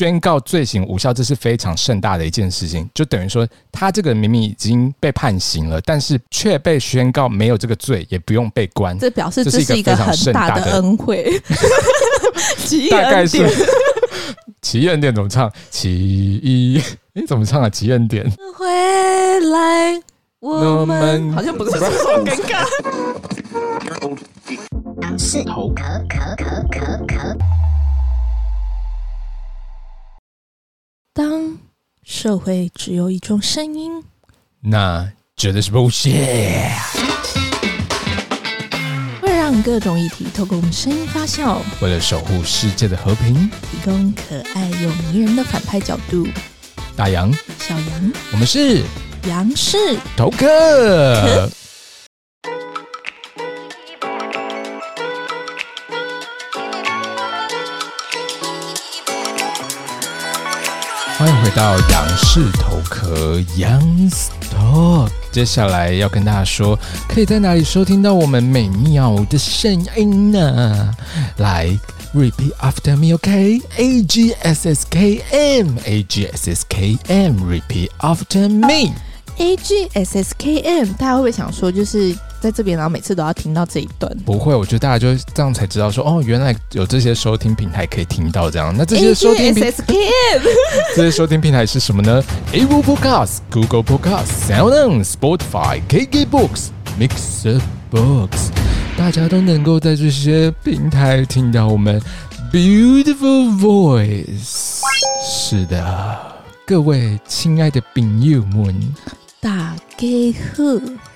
宣告罪行无效，这是非常盛大的一件事情。就等于说，他这个明明已经被判刑了，但是却被宣告没有这个罪，也不用被关。这表示这是一个很大的恩惠。大概是奇异恩典怎么唱？奇异，你怎么唱啊？奇异恩典回来，我们好像不是这么尴尬。是头当社会只有一种声音，那绝对是 bullshit。会让各种议题透过我们声音发酵，为了守护世界的和平，提供可爱又迷人的反派角度。大杨、小杨，我们是杨氏头壳。欢迎回到杨氏头壳 Young's Talk，接下来要跟大家说，可以在哪里收听到我们美妙的声音呢？来，repeat after me，OK？A G S S K M，A G S S K M，repeat after me me，A G S S K M，大家会不会想说，就是？在这边，然后每次都要听到这一段。不会，我觉得大家就这样才知道说，哦，原来有这些收听平台可以听到这样。那这些收听平台，这些收听平台是什么呢？Apple Podcasts、Google podcast sound on spotify kk books mixer Books，大家都能够在这些平台听到我们 beautiful voice。是的，各位亲爱的朋友们，大家好，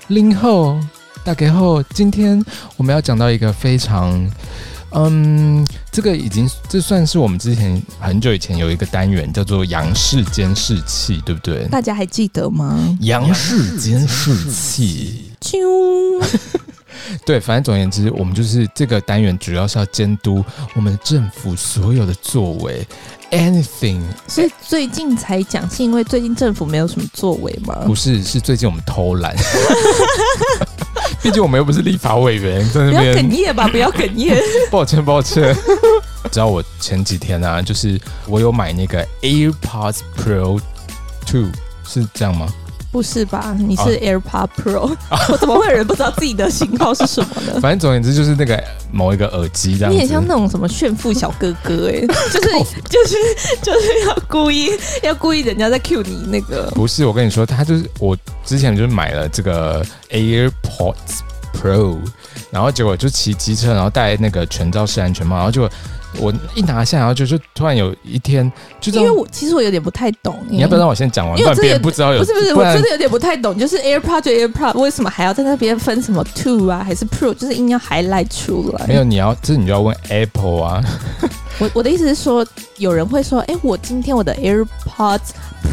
零后。大家好，今天我们要讲到一个非常，嗯，这个已经这算是我们之前很久以前有一个单元叫做杨氏监视器，对不对？大家还记得吗？杨氏监视器，啾，对，反正总而言之，我们就是这个单元主要是要监督我们政府所有的作为，anything。所以最近才讲，是因为最近政府没有什么作为吗？不是，是最近我们偷懒。毕竟我们又不是立法委员，在那边不要哽咽吧，不要哽咽。抱歉，抱歉。知道我前几天啊，就是我有买那个 AirPods Pro Two，是这样吗？不是吧？你是 AirPod Pro，啊、我怎么会有人不知道自己的型号是什么呢？反正总而言之，就是那个某一个耳机这样。你也像那种什么炫富小哥哥哎、欸，就是就是就是要故意要故意人家在 cue 你那个。不是，我跟你说，他就是我之前就是买了这个 AirPods Pro，然后结果就骑机车，然后戴那个全罩式安全帽，然后就。我一拿下，然后就就突然有一天，就因为我其实我有点不太懂，你要不要让我先讲完？因为别人不知道有不是不是，不我真的有点不太懂，就是 AirPod 就 AirPod 为什么还要在那边分什么 Two 啊，还是 Pro，就是硬要 highlight 出来？没有，你要这你就要问 Apple 啊。我我的意思是说，有人会说，哎，我今天我的 AirPods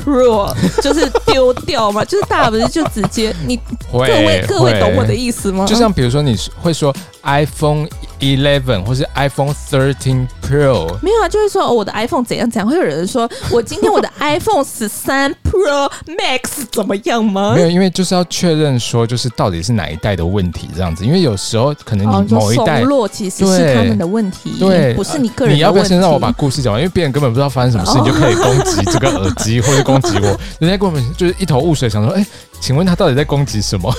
Pro 就是丢掉嘛，就是大家不是就直接你各位各位懂我的意思吗？就像比如说你会说 iPhone。Eleven 或是 iPhone Thirteen Pro，没有啊，就是说、哦、我的 iPhone 怎样怎样，会有人说我今天我的 iPhone 十三 Pro Max 怎么样吗？没有，因为就是要确认说，就是到底是哪一代的问题这样子，因为有时候可能你某一代落、哦、其实是他们的问题，对，不是你个人。你要不要先让我把故事讲完？因为别人根本不知道发生什么事，你就可以攻击这个耳机或者攻击我，人家根本就是一头雾水，想说，哎，请问他到底在攻击什么？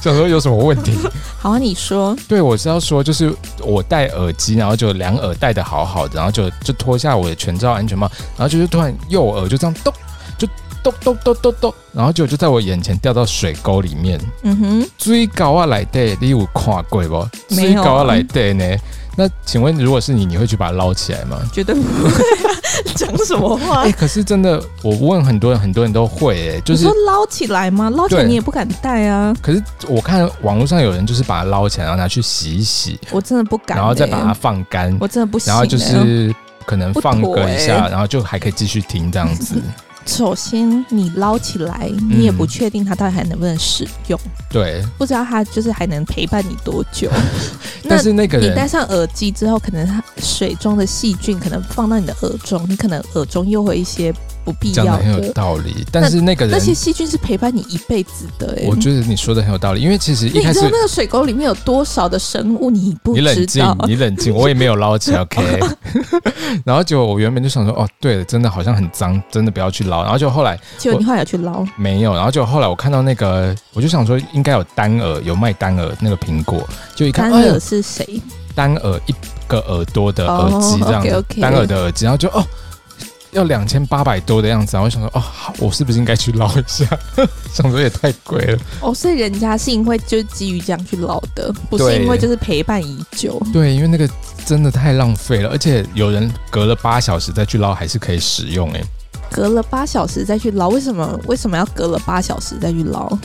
想说有什么问题？好啊，你说。对，我是要说，就是我戴耳机，然后就两耳戴的好好的，然后就就脱下我的全罩安全帽，然后就是突然右耳就这样咚，就咚咚咚咚咚，然后就就在我眼前掉到水沟里面。嗯哼，最高啊来的，你有看过不？最高啊来的呢？那请问，如果是你，你会去把它捞起来吗？绝对不会啊！讲什么话？哎、欸，可是真的，我问很多人，很多人都会哎、欸，就是捞起来吗？捞起来你也不敢戴啊。可是我看网络上有人就是把它捞起来，然后拿去洗一洗。我真的不敢、欸，然后再把它放干。我真的不行、欸。然后就是可能放个一下，欸、然后就还可以继续听这样子。首先，你捞起来，你也不确定它到底还能不能使用。对，不知道它就是还能陪伴你多久。但是那个你戴上耳机之后，可能它水中的细菌可能放到你的耳中，你可能耳中又会一些不必要的。讲的很有道理，但是那个人那些细菌是陪伴你一辈子的。哎，我觉得你说的很有道理，因为其实一开始你知道那个水沟里面有多少的生物，你不知道。你冷静，你冷静，我也没有捞起来，OK。然后就我原本就想说，哦，对了，真的好像很脏，真的不要去捞。然后就后来，结果你后来有去捞？没有。然后就后来我看到那个，我就想说应该有单耳，有卖单耳那个苹果，就一看单耳是谁？单耳一个耳朵的耳机这样子，oh, okay, okay. 单耳的耳机，然后就哦，要两千八百多的样子，然后我想说哦，我是不是应该去捞一下？想说也太贵了哦，所以人家是因为就是基于这样去捞的，不是因为就是陪伴已久。对，因为那个真的太浪费了，而且有人隔了八小时再去捞还是可以使用哎，隔了八小时再去捞，为什么为什么要隔了八小时再去捞？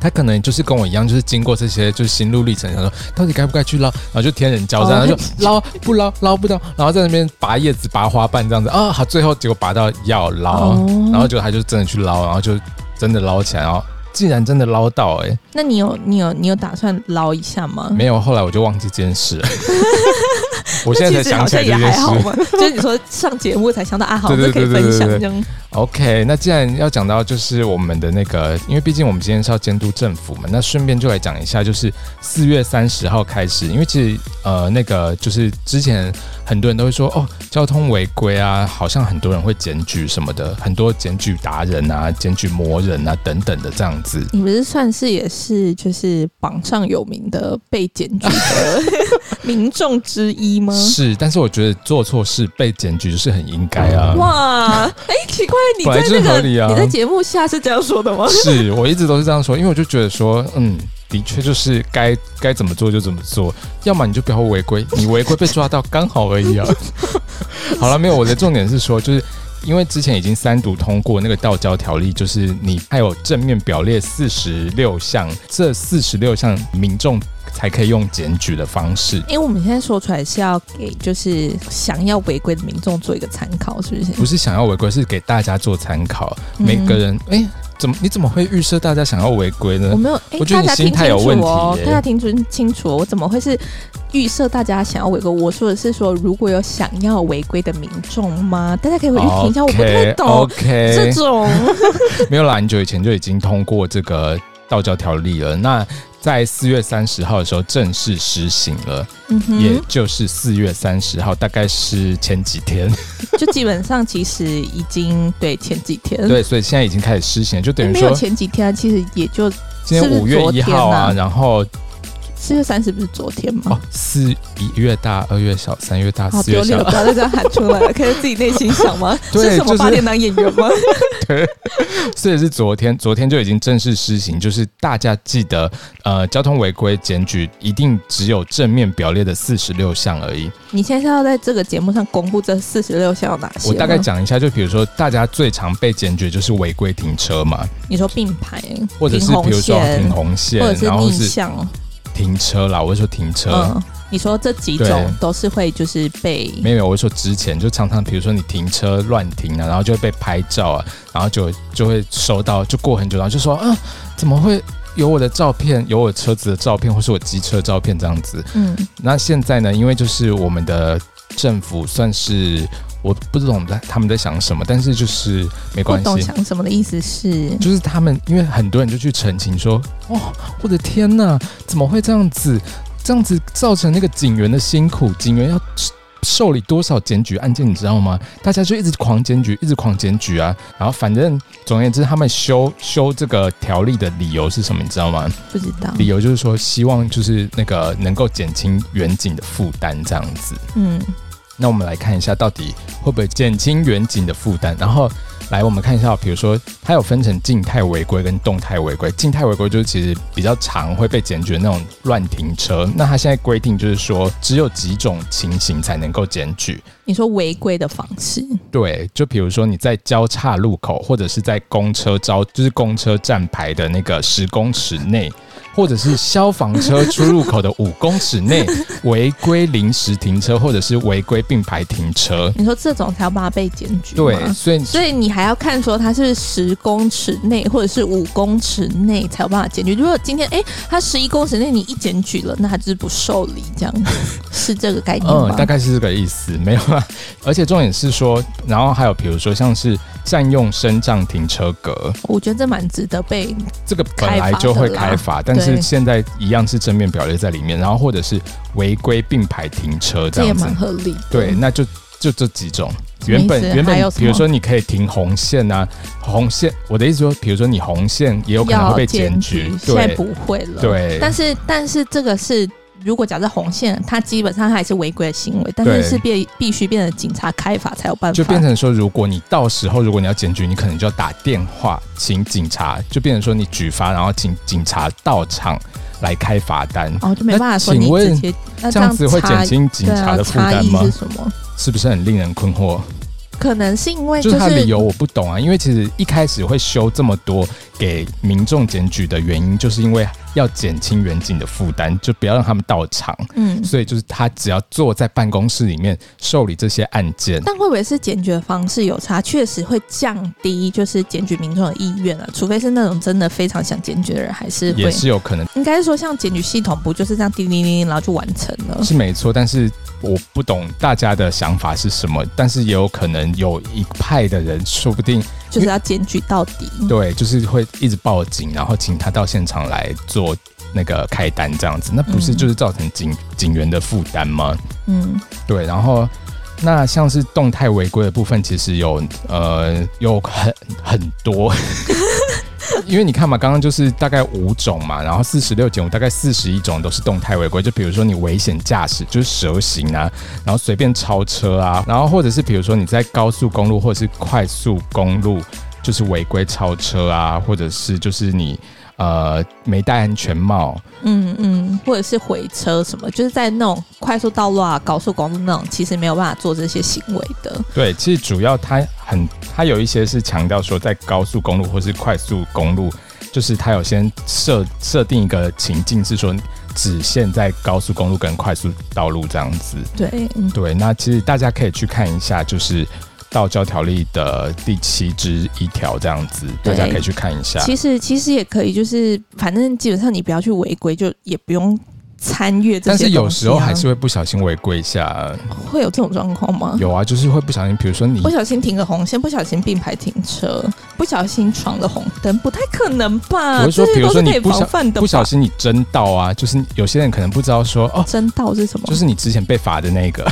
他可能就是跟我一样，就是经过这些就是心路历程，他说到底该不该去捞，然后就天人交战，然后就捞不捞捞不到，然后在那边拔叶子、拔花瓣这样子啊，好，最后结果拔到要捞，然后结果他就真的去捞，然后就真的捞起来，然后竟然真的捞到哎、欸，那你有你有你有打算捞一下吗？没有，后来我就忘记这件事了。我现在才想起来这件事，就是你说上节目才想到啊，好，就可以分享这样。OK，那既然要讲到就是我们的那个，因为毕竟我们今天是要监督政府嘛，那顺便就来讲一下，就是四月三十号开始，因为其实呃那个就是之前很多人都会说哦，交通违规啊，好像很多人会检举什么的，很多检举达人啊，检举魔人啊等等的这样子。你不是算是也是就是榜上有名的被检举的民众之一吗？是，但是我觉得做错事被检举是很应该啊。哇，哎、欸，奇怪。你在那个，你在节目下是这样说的吗？是我一直都是这样说，因为我就觉得说，嗯，的确就是该该怎么做就怎么做，要么你就不要违规，你违规被抓到刚好而已啊。好了，没有，我的重点是说，就是因为之前已经三读通过那个道交条例，就是你还有正面表列四十六项，这四十六项民众。才可以用检举的方式，因为我们现在说出来是要给就是想要违规的民众做一个参考，是不是？不是想要违规，是给大家做参考。嗯、每个人，哎、欸，怎么你怎么会预设大家想要违规呢？我没有，欸、我觉得你心态有问题、哦。大家听清清楚，我怎么会是预设大家想要违规？我说的是说，如果有想要违规的民众吗？大家可以回去听一下，okay, 我不太懂 OK 这种。没有啦，很久以前就已经通过这个道教条例了。那在四月三十号的时候正式实行了，嗯，也就是四月三十号，大概是前几天，就基本上其实已经对前几天，对，所以现在已经开始实行，就等于说没有前几天，其实也就今天五月一号啊，然后。四月三十不是昨天吗？哦，四一月大，二月小，三月大，四月小，不要再这样喊出来了，可以自己内心想吗？对，是什么八点档演员吗？对，所以是昨天，昨天就已经正式施行，就是大家记得，呃，交通违规检举一定只有正面表列的四十六项而已。你现在是要在这个节目上公布这四十六项有哪些？我大概讲一下，就比如说大家最常被检举就是违规停车嘛。你说并排，或者是比如说停红线，或者是逆向。停车啦，我会说停车。嗯，你说这几种都是会就是被没有，我会说之前就常常，比如说你停车乱停啊，然后就会被拍照啊，然后就就会收到，就过很久，然后就说啊，怎么会有我的照片，有我车子的照片，或是我机车照片这样子？嗯，那现在呢，因为就是我们的政府算是。我不懂在他们在想什么，但是就是没关系。不懂想什么的意思是，就是他们因为很多人就去澄清说，哦，我的天哪，怎么会这样子？这样子造成那个警员的辛苦，警员要受理多少检举案件，你知道吗？大家就一直狂检举，一直狂检举啊。然后反正总而言之，他们修修这个条例的理由是什么？你知道吗？不知道。理由就是说，希望就是那个能够减轻远景的负担，这样子。嗯。那我们来看一下，到底会不会减轻远景的负担？然后来，我们看一下，比如说，它有分成静态违规跟动态违规。静态违规就是其实比较常会被检举的那种乱停车。那它现在规定就是说，只有几种情形才能够检举。你说违规的方式？对，就比如说你在交叉路口，或者是在公车招，就是公车站牌的那个十公尺内。或者是消防车出入口的五公尺内 违规临时停车，或者是违规并排停车。你说这种才要把它被检举？对，所以所以你还要看说它是十公尺内或者是五公尺内才有办法检举。如果今天哎，它十一公尺内你一检举了，那它就是不受理，这样 是这个概念吗？嗯，大概是这个意思，没有啊。而且重点是说，然后还有比如说像是占用升降停车格，我觉得这蛮值得被这个本来就会开罚，但是现在一样是正面表列在里面，然后或者是违规并排停车这样子，也蛮合理。对，那就就这几种。原本原本，比如说你可以停红线啊，红线。我的意思说，比如说你红线也有可能会被检举，现在不会了。对，但是但是这个是。如果假设红线，它基本上还是违规的行为，但是是变必须变成警察开罚才有办法。就变成说，如果你到时候如果你要检举，你可能就要打电话请警察，就变成说你举发，然后请警察到场来开罚单。哦，就没办法说你直接这样子会减轻警察的负担吗？是什么？是不是很令人困惑？可能是因为就是他理由我不懂啊，因为其实一开始会修这么多给民众检举的原因，就是因为要减轻员警的负担，就不要让他们到场。嗯，所以就是他只要坐在办公室里面受理这些案件。但会不会是检举的方式有差？确实会降低就是检举民众的意愿啊，除非是那种真的非常想检举的人，还是会也是有可能。应该是说像检举系统不就是这样叮叮叮，然后就完成了？是没错，但是我不懂大家的想法是什么，但是也有可能有一派的人说不定。就是要检举到底，对，就是会一直报警，然后请他到现场来做那个开单这样子，那不是就是造成警、嗯、警员的负担吗？嗯，对，然后那像是动态违规的部分，其实有呃有很很多。因为你看嘛，刚刚就是大概五种嘛，然后四十六减五，大概四十一种都是动态违规。就比如说你危险驾驶，就是蛇行啊，然后随便超车啊，然后或者是比如说你在高速公路或者是快速公路，就是违规超车啊，或者是就是你。呃，没戴安全帽，嗯嗯，或者是回车什么，就是在那种快速道路啊、高速公路那种，其实没有办法做这些行为的。对，其实主要它很，它有一些是强调说，在高速公路或是快速公路，就是它有先设设定一个情境，是说只限在高速公路跟快速道路这样子。对，对，那其实大家可以去看一下，就是。道教条例的第七之一条这样子，大家可以去看一下。其实其实也可以，就是反正基本上你不要去违规，就也不用参与这些、啊。但是有时候还是会不小心违规一下，会有这种状况吗？有啊，就是会不小心，比如说你不小心停个红线，不小心并排停车，不小心闯了红灯，不太可能吧？我是说，比如说你不小不小心你真道啊，就是有些人可能不知道说哦，真道是什么？就是你之前被罚的那个。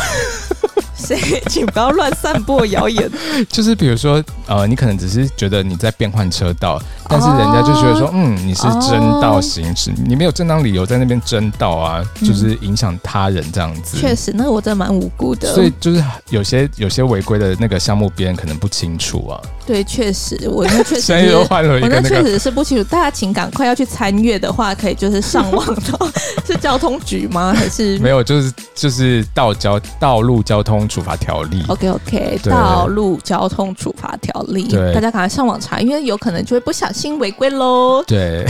谁？请不要乱散播谣言。就是比如说，呃，你可能只是觉得你在变换车道，但是人家就觉得说，哦、嗯，你是争道行驶，哦、你没有正当理由在那边争道啊，就是影响他人这样子。确、嗯、实，那我真的蛮无辜的。所以就是有些有些违规的那个项目，别人可能不清楚啊。对，确实，我那确实 是，我那确实是不清楚。大家请赶快要去参阅的话，可以就是上网到 是交通局吗？还是 没有？就是就是道交道路交通处罚条例。OK OK，道路交通处罚条例。大家赶快上网查，因为有可能就会不小心违规喽。对，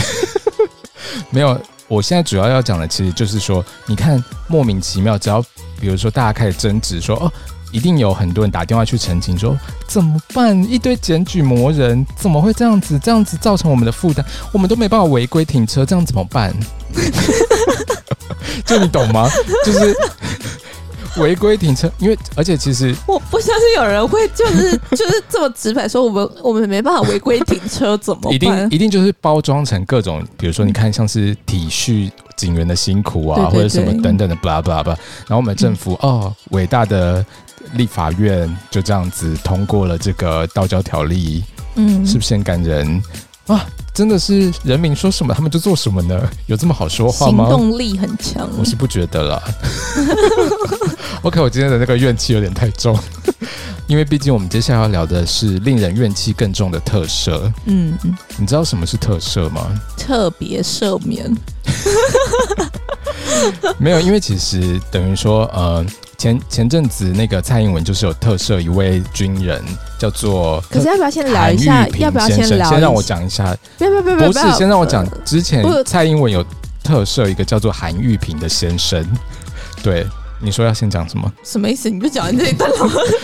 没有。我现在主要要讲的，其实就是说，你看莫名其妙，只要比如说大家开始争执说哦。一定有很多人打电话去澄清，说怎么办？一堆检举魔人怎么会这样子？这样子造成我们的负担，我们都没办法违规停车，这样怎么办？就你懂吗？就是违规停车，因为而且其实我不相信有人会就是 就是这么直白说，我们我们没办法违规停车，怎么办？一定一定就是包装成各种，比如说你看像是体恤警员的辛苦啊，对对对，或者什么等等的，blah blah blah。然后我们政府、嗯、哦，伟大的。立法院就这样子通过了这个道教条例，嗯，是不是很感人啊？真的是人民说什么他们就做什么呢？有这么好说话吗？行动力很强，我是不觉得啦。OK，我今天的那个怨气有点太重，因为毕竟我们接下来要聊的是令人怨气更重的特赦。嗯，你知道什么是特赦吗？特别赦免。没有，因为其实等于说，呃。前前阵子那个蔡英文就是有特赦一位军人，叫做可是要不要先聊一下？要不要先聊？先让我讲一下。不要不要不要，不是先让我讲。之前蔡英文有特赦一个叫做韩玉平的先生。对，你说要先讲什么？什么意思？你就讲完这一段了？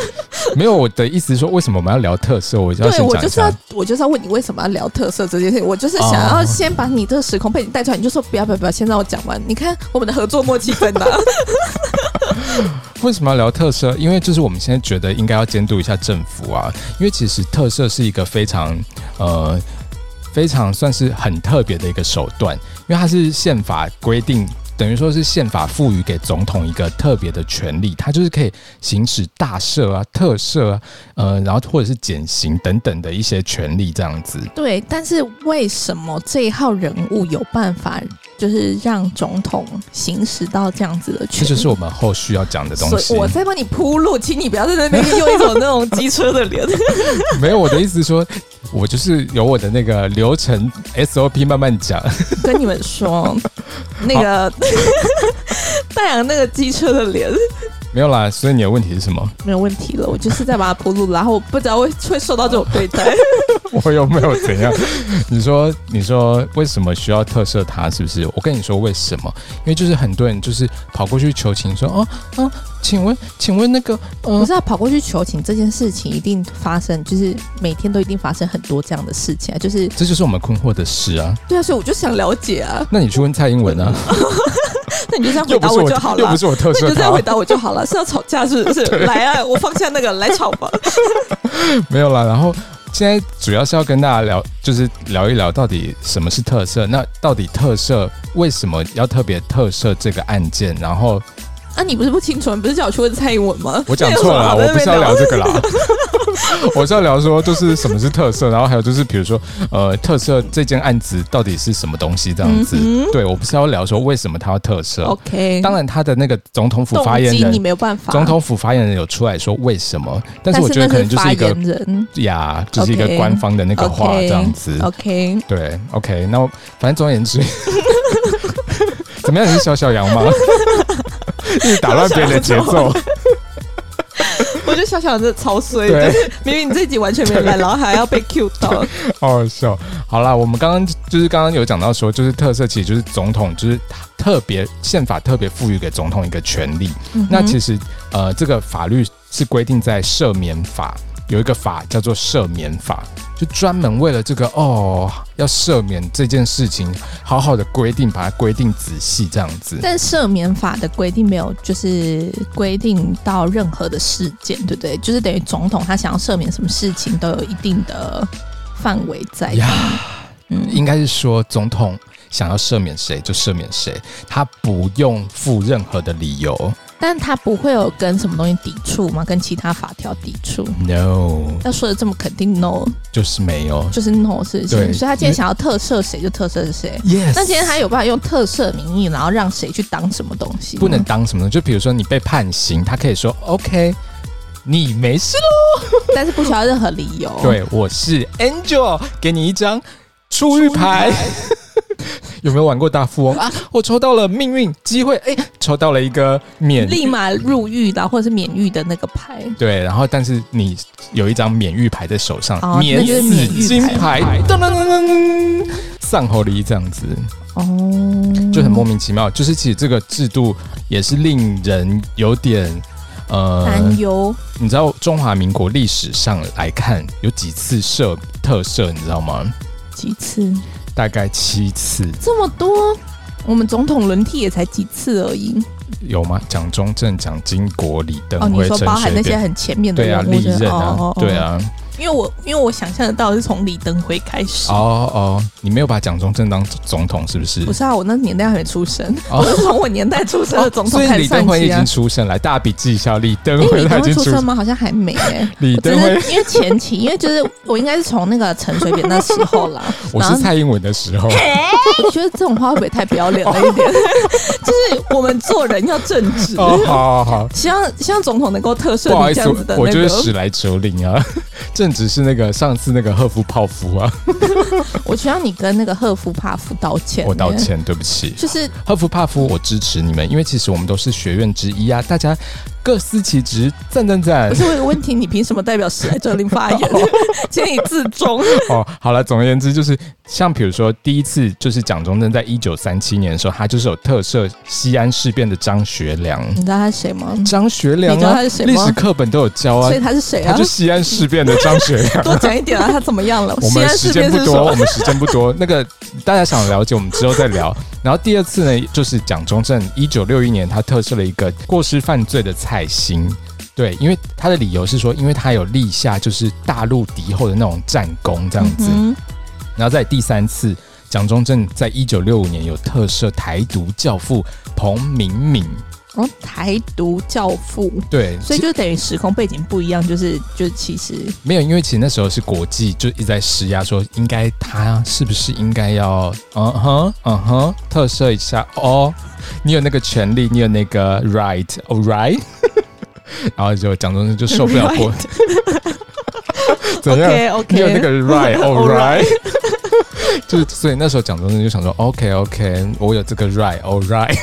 没有，我的意思是说，为什么我们要聊特色？我就要。对，我就是要，我就是要问你为什么要聊特色这件事情。我就是想要先把你这个时空背景带出来，你就说不要不要不要，先让我讲完。你看我们的合作默契在哪？为什么要聊特色？因为就是我们现在觉得应该要监督一下政府啊，因为其实特色是一个非常呃非常算是很特别的一个手段，因为它是宪法规定。等于说是宪法赋予给总统一个特别的权利，他就是可以行使大赦啊、特赦啊，呃，然后或者是减刑等等的一些权利，这样子。对，但是为什么这一号人物有办法，就是让总统行使到这样子的权利？这就是我们后续要讲的东西。我在帮你铺路，请你不要在那边用一种那种机车的脸。没有，我的意思是说，我就是有我的那个流程 SOP 慢慢讲。跟你们说，那个。戴阳那个机车的脸没有啦，所以你的问题是什么？没有问题了，我就是在把它铺路，然后我不知道会会受到这种对待。我又没有怎样？你说，你说为什么需要特赦他？是不是？我跟你说为什么？因为就是很多人就是跑过去求情，说哦哦，请问，请问那个，呃、不是要跑过去求情这件事情一定发生，就是每天都一定发生很多这样的事情啊，就是这就是我们困惑的事啊。对啊，所以我就想了解啊。那你去问蔡英文啊。那你就这样回答我就好了，又不是我特色，那你就这样回答我就好了。是要吵架是不是？来啊，我放下那个来吵吧。没有啦，然后现在主要是要跟大家聊，就是聊一聊到底什么是特色。那到底特色为什么要特别特色这个案件？然后啊，你不是不清楚，你不是叫我去问蔡英文吗？我讲错了，我不是要聊这个啦。我是要聊说，就是什么是特色，然后还有就是，比如说，呃，特色这件案子到底是什么东西？这样子，嗯、对我不是要聊说为什么他要特色。OK，当然他的那个总统府发言人，你没有办法。总统府发言人有出来说为什么，但是我觉得可能就是一个人呀，就是一个官方的那个话这样子。OK，对，OK，那反正总而言之，怎么样？你是小小羊吗？一直打乱别人的节奏。我就想想这超衰，就是明明你自己完全没来，然后还要被 Q 到，好好笑。好啦，我们刚刚就是刚刚有讲到说，就是特色其实就是总统，就是特别宪法特别赋予给总统一个权利。嗯、那其实呃，这个法律是规定在赦免法。有一个法叫做赦免法，就专门为了这个哦，要赦免这件事情，好好的规定，把它规定仔细这样子。但赦免法的规定没有，就是规定到任何的事件，对不对？就是等于总统他想要赦免什么事情，都有一定的范围在呀。嗯，应该是说总统想要赦免谁就赦免谁，他不用附任何的理由。但他不会有跟什么东西抵触吗？跟其他法条抵触？No。要说的这么肯定，No，就是没有，就是 No 事情。所以他今天想要特赦谁就特赦谁。Yes。那今天他有办法用特赦名义，然后让谁去当什么东西？不能当什么？就比如说你被判刑，他可以说 OK，你没事喽。但是不需要任何理由。对，我是 Angel，给你一张出狱牌。有没有玩过大富翁啊？我抽到了命运机会，哎、欸，抽到了一个免立马入狱的或者是免狱的那个牌。对，然后但是你有一张免狱牌在手上，哦、免死金牌，噔噔噔噔，丧侯离这样子，哦，就很莫名其妙。就是其实这个制度也是令人有点呃担忧。忧你知道中华民国历史上来看有几次设特赦，你知道吗？几次？大概七次，这么多，我们总统轮替也才几次而已。有吗？蒋中正、蒋经国、李登辉、哦，你说包含那些很前面的对啊，历任啊，哦哦哦对啊。因为我因为我想象得到是从李登辉开始哦哦，你没有把蒋中正当总统是不是？不是啊，我那年代还没出生，哦、我是从我年代出生的总统开始算起、啊哦、所以李登辉已经出生了，大家笔记一下，李登辉他已经出生吗？好像还没诶、欸。李登辉因为前期，因为就是我应该是从那个陈水扁那时候啦，我是蔡英文的时候。我觉得这种话会不会太不要脸了一点？就是我们做人要正直。哦，好好好，希望希望总统能够特赦你这样子的、那个。我觉得史莱哲林啊，正直是那个上。上次那个赫夫泡芙啊，我需要你跟那个赫夫帕夫道歉。我道歉，对不起。就是赫夫帕夫，我支持你们，因为其实我们都是学院之一啊。大家各司其职，赞赞赞。不是我有个问题，你凭什么代表史莱哲林发言？请你自重。哦，好了，总而言之就是，像比如说第一次就是蒋中正在一九三七年的时候，他就是有特赦西安事变的张学良。你知道他是谁吗？张学良啊，你知道他是谁吗？历史课本都有教啊。所以他是谁啊？他就西安事变的张学良。多讲一点啊，他怎么样了？我们时间不多，我们时间不多。那个大家想了解，我们之后再聊。然后第二次呢，就是蒋中正一九六一年，他特赦了一个过失犯罪的蔡兴。对，因为他的理由是说，因为他有立下就是大陆敌后的那种战功这样子。嗯、然后在第三次，蒋中正在一九六五年有特赦台独教父彭明敏。哦，台独教父。对，所以就等于时空背景不一样，就是就其实没有，因为其实那时候是国际就一直在施压，说应该他是不是应该要嗯哼嗯哼特赦一下哦，你有那个权利，你有那个 right，all right。然后就蒋中正就受不了过 怎样？OK OK，你有那个 right，all right，就是所以那时候蒋中正就想说，OK OK，我有这个 right，all right。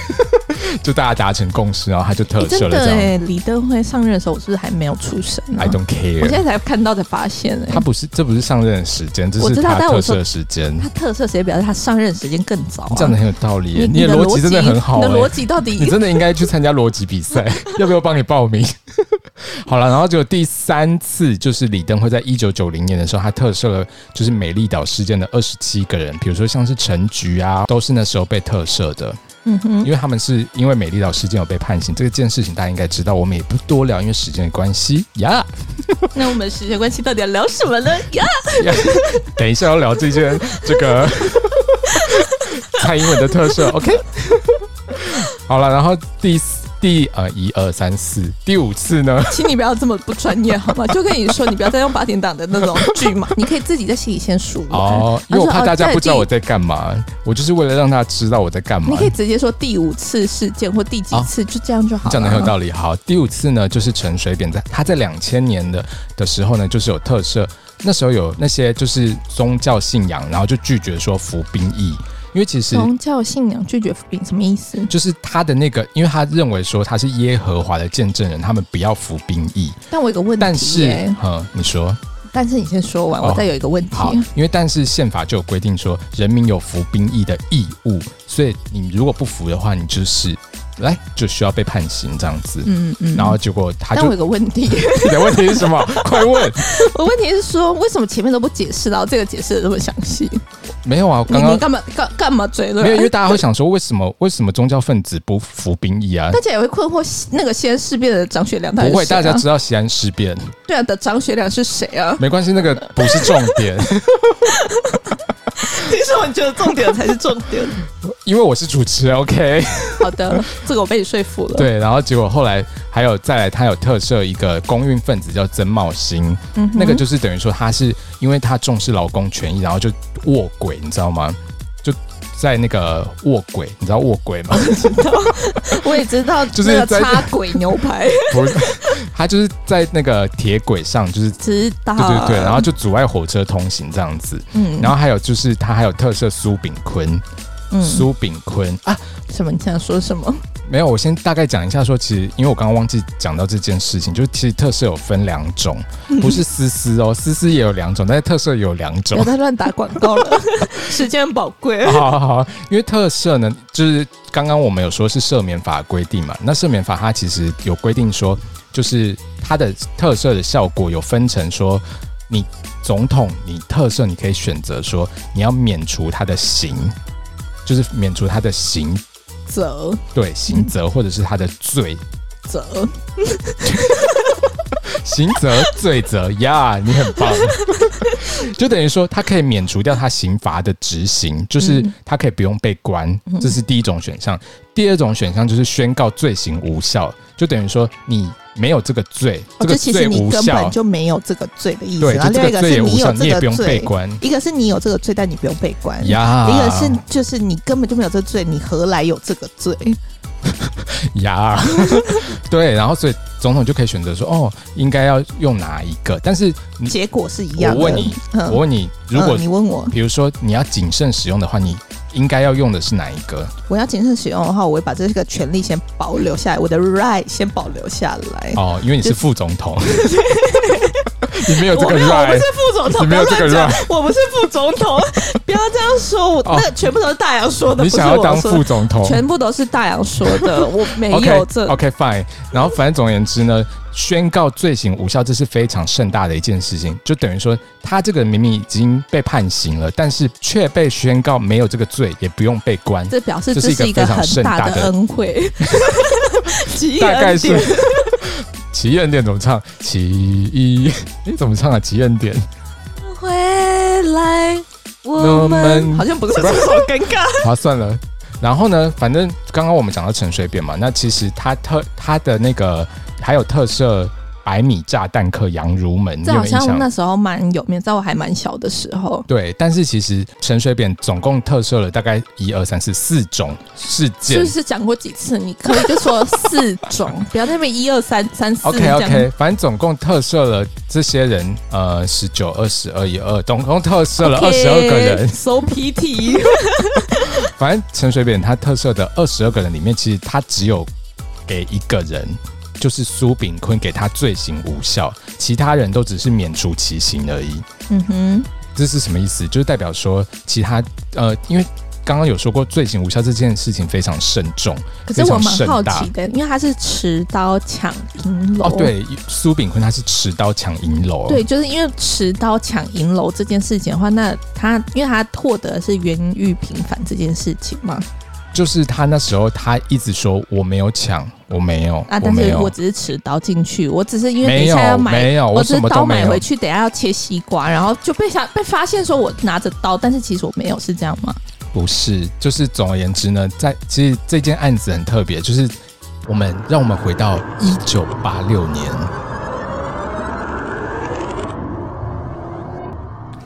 就大家达成共识，然后他就特赦了这样。对，李登辉上任的时候，我是不是还没有出生？I don't care。我现在才看到才发现，哎，他不是，这不是上任的时间，这是他特赦的时间。他特赦谁表示他上任时间更早？这样的很有道理，你的逻辑真的很好。你的逻辑到底？你真的应该去参加逻辑比赛，要不要帮你报名？好了，然后就第三次，就是李登辉在一九九零年的时候，他特赦了就是美丽岛事件的二十七个人，比如说像是陈菊啊，都是那时候被特赦的。嗯哼，因为他们是因为美丽岛事件有被判刑，这个件事情大家应该知道，我们也不多聊，因为时间的关系呀。Yeah、那我们时间关系到底要聊什么呢？呀、yeah yeah，等一下要聊这件这个 蔡英文的特色，OK。好了，然后第四。第呃一二三四第五次呢？请你不要这么不专业好吗？就跟你说，你不要再用八点档的那种剧嘛，你可以自己在心里先数哦，因为我怕大家不知道我在干嘛，我就是为了让大家知道我在干嘛。你可以直接说第五次事件或第几次，就这样就好。讲的很有道理。好，第五次呢，就是陈水扁在他在两千年的的时候呢，就是有特赦，那时候有那些就是宗教信仰，然后就拒绝说服兵役。因为其实宗教信仰拒绝服兵什么意思？就是他的那个，因为他认为说他是耶和华的见证人，他们不要服兵役。但我有个问题，但是，嗯，你说，但是你先说完，我再有一个问题。哦，好，因为但是宪法就有规定说，人民有服兵役的义务，所以你如果不服的话，你就是。来就需要被判刑这样子，嗯嗯，然后结果他就。但我有个问题，你的问题是什么？快问！我问题是说，为什么前面都不解释，然后这个解释的这么详细？没有啊，刚刚你干嘛干干嘛追了？没有，因为大家会想说，为什么为什么宗教分子不服兵役啊？大家也会困惑，那个西安事变的张学良他、啊？不会，大家知道西安事变。对啊，的张学良是谁啊？没关系，那个不是重点。其实我觉得重点才是重点，因为我是主持人，OK。好的，这个我被你说服了。对，然后结果后来还有再来，他有特赦一个公运分子叫曾茂兴，嗯、那个就是等于说他是因为他重视劳工权益，然后就卧轨，你知道吗？就在那个卧轨，你知道卧轨吗？我知道，我也知道，就是那个插轨牛排。不是，他就是在那个铁轨上，就是知道，对对对，然后就阻碍火车通行这样子。嗯，然后还有就是他还有特色苏炳坤。苏炳坤啊，什么？你想说什么？没有，我先大概讲一下说，其实因为我刚刚忘记讲到这件事情，就是其实特色有分两种，不是丝丝哦，丝丝也有两种，但是特色有两种。不要再乱打广告了，时间很宝贵。好好好，因为特色呢，就是刚刚我们有说是赦免法规定嘛，那赦免法它其实有规定说，就是它的特色的效果有分成说，你总统你特色你可以选择说你要免除他的刑。就是免除他的刑责，对，刑责或者是他的罪。责，刑责罪责呀，你很棒，就等于说他可以免除掉他刑罚的执行，就是他可以不用被关，这是第一种选项。第二种选项就是宣告罪行无效，就等于说你。没有这个罪，这个罪无效，根本就没有这个罪的意思。对，然后另一个是你有这个罪，你也不用被关。一个是你有这个罪，但你不用被关。呀，一个是就是你根本就没有这个罪，你何来有这个罪？呀，对，然后所以总统就可以选择说，哦，应该要用哪一个？但是结果是一样的。我问你，我问你，如果你问我，比如说你要谨慎使用的话，你应该要用的是哪一个？我要谨慎使用的话，我会把这个权利先保留下来，我的 right 先保留下来。哦，因为你是副总统。你没有这个 right，我不是副总统，你没有这个 right，我不是副总统，不要这样说，我那全部都是大洋说的。你想要当副总统，全部都是大洋说的，我没有这。OK fine，然后反正总而言之呢，宣告罪行无效，这是非常盛大的一件事情，就等于说他这个明明已经被判刑了，但是却被宣告没有这个罪，也不用被关，这表示这是一个非常盛大的恩惠，大概是。奇异恩典怎么唱？奇一，你怎么唱啊？奇异恩典，回来，我们好像不是这么尴尬。好，算了。然后呢，反正刚刚我们讲到陈水扁嘛，那其实他特他的那个还有特色。百米炸弹客杨如门，这好像那时候蛮有名，在我还蛮小的时候。对，但是其实陈水扁总共特赦了大概一二三四四种事件，就是讲过几次？你可以就说四种，不要那边一二三三四。OK OK，反正总共特赦了这些人，呃，十九、二十、二一、二，总共特赦了二十二个人。So pity。反正陈水扁他特赦的二十二个人里面，其实他只有给一个人。就是苏炳坤给他罪行无效，其他人都只是免除其刑而已。嗯哼，这是什么意思？就是代表说，其他呃，因为刚刚有说过罪行无效这件事情非常慎重，可是我蛮好奇的，因为他是持刀抢银楼。哦，对，苏炳坤他是持刀抢银楼。对，就是因为持刀抢银楼这件事情的话，那他因为他获得的是冤狱平反这件事情嘛。就是他那时候，他一直说我没有抢，我没有啊，但是我只是持刀进去，我只是因为等一下要买，没有，我只是刀买回去，等一下要切西瓜，然后就被想被发现说我拿着刀，但是其实我没有，是这样吗？不是，就是总而言之呢，在其实这件案子很特别，就是我们让我们回到一九八六年，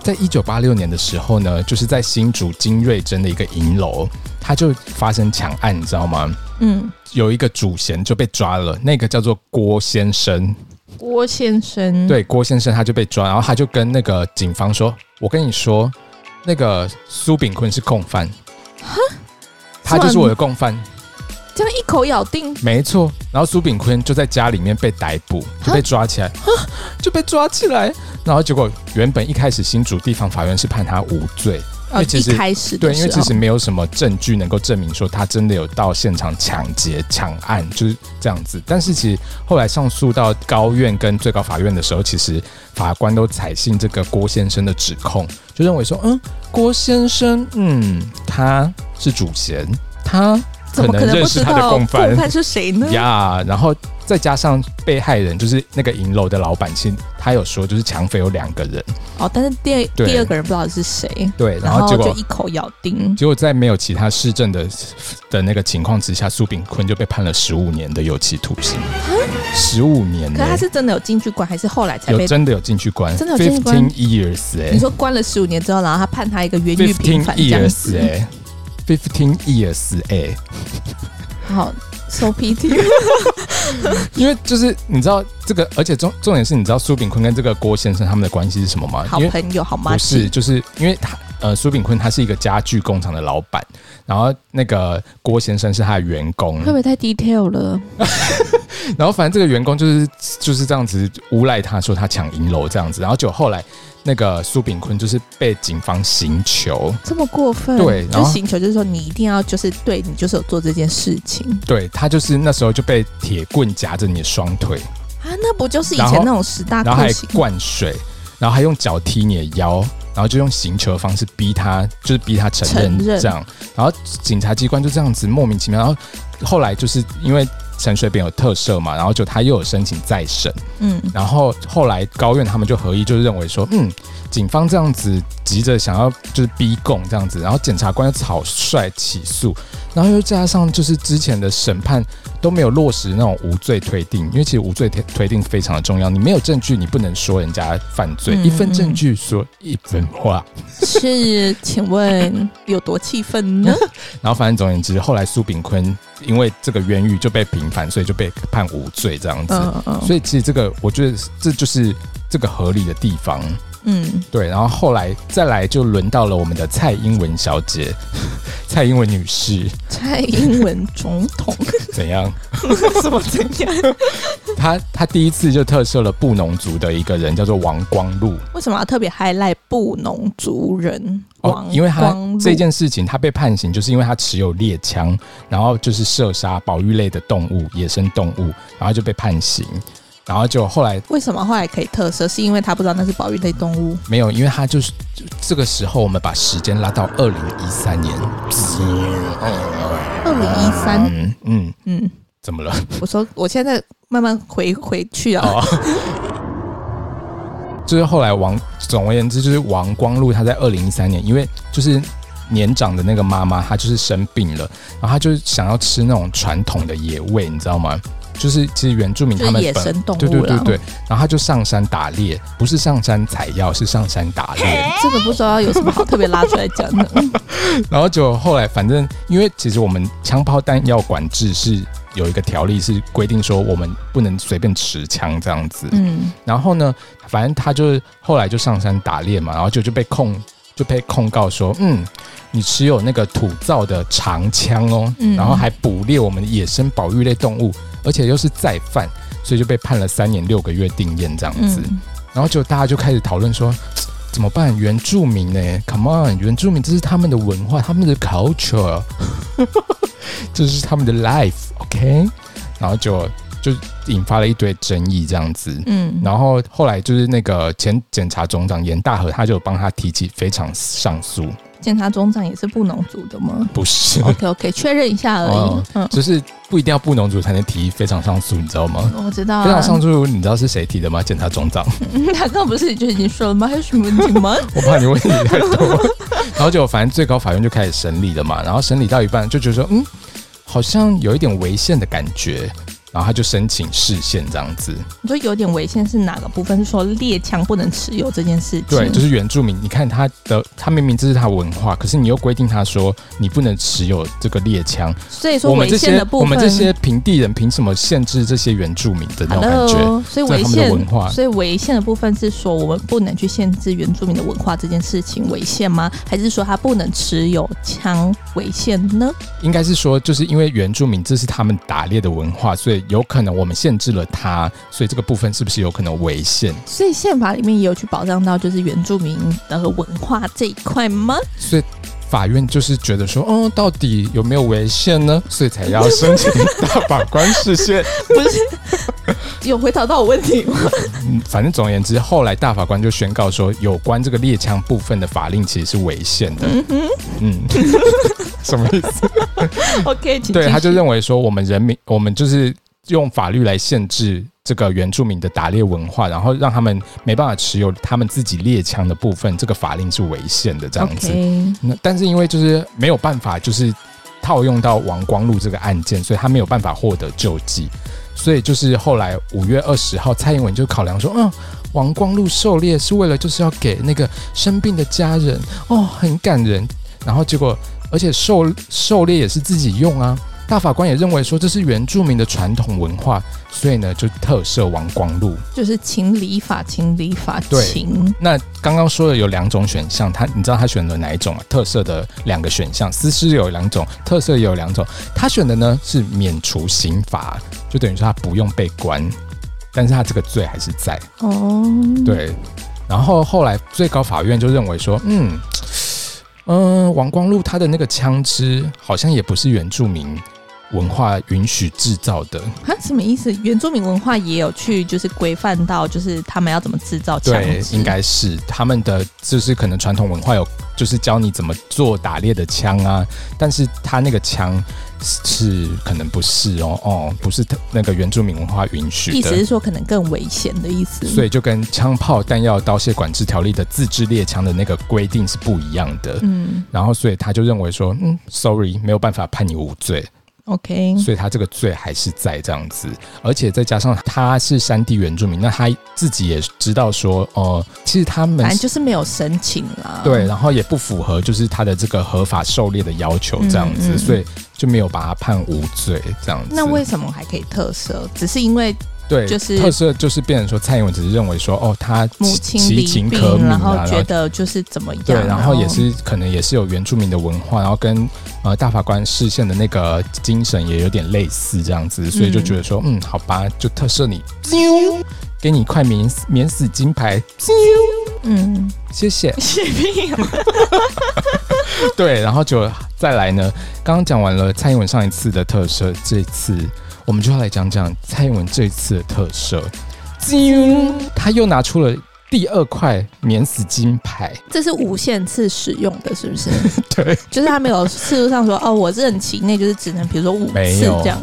在一九八六年的时候呢，就是在新竹金瑞珍的一个银楼。他就发生抢案，你知道吗？嗯，有一个主嫌就被抓了，那个叫做郭先生。郭先生，对，郭先生他就被抓，然后他就跟那个警方说：“我跟你说，那个苏炳坤是共犯，他就是我的共犯。”这样一口咬定，没错。然后苏炳坤就在家里面被逮捕，就被抓起来，就被抓起来。然后结果原本一开始新竹地方法院是判他无罪。因为其实、哦、一开始对，因为其实没有什么证据能够证明说他真的有到现场抢劫抢案，就是这样子。但是其实后来上诉到高院跟最高法院的时候，其实法官都采信这个郭先生的指控，就认为说，嗯，郭先生，嗯，他是主嫌，他可能认识他的共犯，共犯是谁呢？呀，然后。再加上被害人就是那个银楼的老板，其实他有说就是抢匪有两个人哦，但是第二第二个人不知道是谁。对，然后结果就一口咬定，结果在没有其他市政的的那个情况之下，苏炳坤就被判了十五年的有期徒刑。十五年？可是他是真的有进去关，还是后来才被？有真的有进去关？真的有进去关？Fifteen years 哎！你说关了十五年之后，然后他判他一个冤狱平反这样子哎？Fifteen years 哎！好。So pity，因为就是你知道这个，而且重重点是你知道苏炳坤跟这个郭先生他们的关系是什么吗？好朋友，好吗？不是，就是因为他呃，苏炳坤他是一个家具工厂的老板，然后那个郭先生是他的员工，会不会太 detail 了？然后反正这个员工就是就是这样子诬赖他说他抢银楼这样子，然后就后来。那个苏炳坤就是被警方刑求，这么过分？对，然后就刑求就是说你一定要就是对你就是有做这件事情，对他就是那时候就被铁棍夹着你的双腿啊，那不就是以前那种十大酷刑？然后还灌水，然后还用脚踢你的腰，然后就用刑求的方式逼他，就是逼他承认这样，然后警察机关就这样子莫名其妙，然后后来就是因为。陈水扁有特赦嘛，然后就他又有申请再审，嗯，然后后来高院他们就合议，就是认为说，嗯，警方这样子急着想要就是逼供这样子，然后检察官又草率起诉，然后又加上就是之前的审判都没有落实那种无罪推定，因为其实无罪推推定非常的重要，你没有证据，你不能说人家犯罪，一分证据说一分话。是，请问有多气愤呢？然后反正总而言之，后来苏炳坤。因为这个冤狱就被平反，所以就被判无罪这样子。嗯嗯。所以其实这个，我觉得这就是这个合理的地方。嗯，对。然后后来再来就轮到了我们的蔡英文小姐，蔡英文女士，蔡英文总统 怎样？什么怎样？他他第一次就特赦了布农族的一个人，叫做王光禄。为什么要特别 highlight 布农族人？哦，因为他这件事情，他被判刑，就是因为他持有猎枪，然后就是射杀保育类的动物、野生动物，然后就被判刑。然后就后来，为什么后来可以特赦？是因为他不知道那是保育类动物？没有，因为他就是这个时候，我们把时间拉到二零一三年。二零一三，嗯嗯嗯，怎么了？我说我现在慢慢回回去啊。哦、就是后来王，总而言之，就是王光禄他在二零一三年，因为就是年长的那个妈妈，她就是生病了，然后她就是想要吃那种传统的野味，你知道吗？就是其实原住民他们野生动物，对对对对，然后他就上山打猎，不是上山采药，是上山打猎。这个不知道有什么好特别拉出来讲的。然后就后来，反正因为其实我们枪炮弹药管制是有一个条例是规定说我们不能随便持枪这样子。嗯。然后呢，反正他就是后来就上山打猎嘛，然后就就被控就被控告说，嗯，你持有那个土造的长枪哦，然后还捕猎我们的野生保育类动物。而且又是再犯，所以就被判了三年六个月定谳这样子。嗯、然后就大家就开始讨论说，怎么办？原住民呢？Come on，原住民这是他们的文化，他们的 culture，这是他们的 life，OK？Okay？然后就就引发了一堆争议这样子。嗯，然后后来就是那个前检察总长严大和，他就帮他提起非常上诉。检察总长也是布农族的吗？不是。OK OK，确认一下而已。嗯，嗯就是不一定要布农族才能提非常上诉，你知道吗？我知道、啊。非常上诉，你知道是谁提的吗？检察总长。他刚刚不是就已经说了吗？还有什么问题吗？我怕你问题太多。然后就反正最高法院就开始审理了嘛，然后审理到一半就觉得说，嗯，好像有一点违宪的感觉。然后他就申请释宪这样子。你说有点违宪是哪个部分？是说猎枪不能持有这件事情？对，就是原住民。你看他的，他明明这是他文化，可是你又规定他说你不能持有这个猎枪。所以说违宪的部分，我们这些平地人凭什么限制这些原住民的那种感觉？所以违宪文化，所以违宪的部分是说我们不能去限制原住民的文化这件事情违宪吗？还是说他不能持有枪违宪呢？应该是说，就是因为原住民这是他们打猎的文化，所以。有可能我们限制了他，所以这个部分是不是有可能违宪？所以宪法里面也有去保障到就是原住民的文化这一块吗？所以法院就是觉得说，哦，到底有没有违宪呢？所以才要申请大法官释宪。不是有回答到我问题吗？嗯，反正总而言之，后来大法官就宣告说，有关这个猎枪部分的法令其实是违宪的。嗯哼，嗯，什么意思？OK，对，他就认为说，我们人民，我们就是。用法律来限制这个原住民的打猎文化，然后让他们没办法持有他们自己猎枪的部分，这个法令是违宪的这样子。那但是因为就是没有办法，就是套用到王光禄这个案件，所以他没有办法获得救济。所以就是后来五月二十号，蔡英文就考量说，嗯，王光禄狩猎是为了就是要给那个生病的家人，哦，很感人。然后结果，而且狩狩猎也是自己用啊。大法官也认为说，这是原住民的传统文化，所以呢就特赦王光禄，就是情理法，情理法情。那刚刚说的有两种选项，他你知道他选了哪一种啊？特赦的两个选项，私施有两种，特赦也有两种。他选的呢是免除刑罚，就等于说他不用被关，但是他这个罪还是在。哦，对。然后后来最高法院就认为说，嗯嗯，王光禄他的那个枪支好像也不是原住民。文化允许制造的啊？什么意思？原住民文化也有去就是规范到，就是他们要怎么制造枪？对，应该是他们的，就是可能传统文化有，就是教你怎么做打猎的枪啊。但是他那个枪是可能不是哦哦，不是那个原住民文化允许的。意思是说可能更危险的意思。所以就跟枪炮弹药刀械管制条例的自制猎枪的那个规定是不一样的。嗯，然后所以他就认为说，嗯，sorry，没有办法判你无罪。OK，所以他这个罪还是在这样子，而且再加上他是山地原住民，那他自己也知道说，哦、呃，其实他们反正就是没有申请啦，对，然后也不符合就是他的这个合法狩猎的要求这样子，嗯嗯、所以就没有把他判无罪这样子。那为什么还可以特赦？只是因为对，就是特色，就是变成说蔡英文只是认为说，哦，他母亲离病，然后觉得就是怎么样，对，然后也是可能也是有原住民的文化，然后跟呃大法官释宪的那个精神也有点类似这样子，所以就觉得说，嗯，嗯，好吧，就特赦你，给你一块免免死金牌，嗯，谢谢，谢谢。对，然后就再来呢，刚刚讲完了蔡英文上一次的特赦，这次。我们就要来讲讲蔡英文这次的特赦，他又拿出了第二块免死金牌，这是无限次使用的，是不是？对，就是他没有次数上说哦，我任期内就是只能比如说五次这样。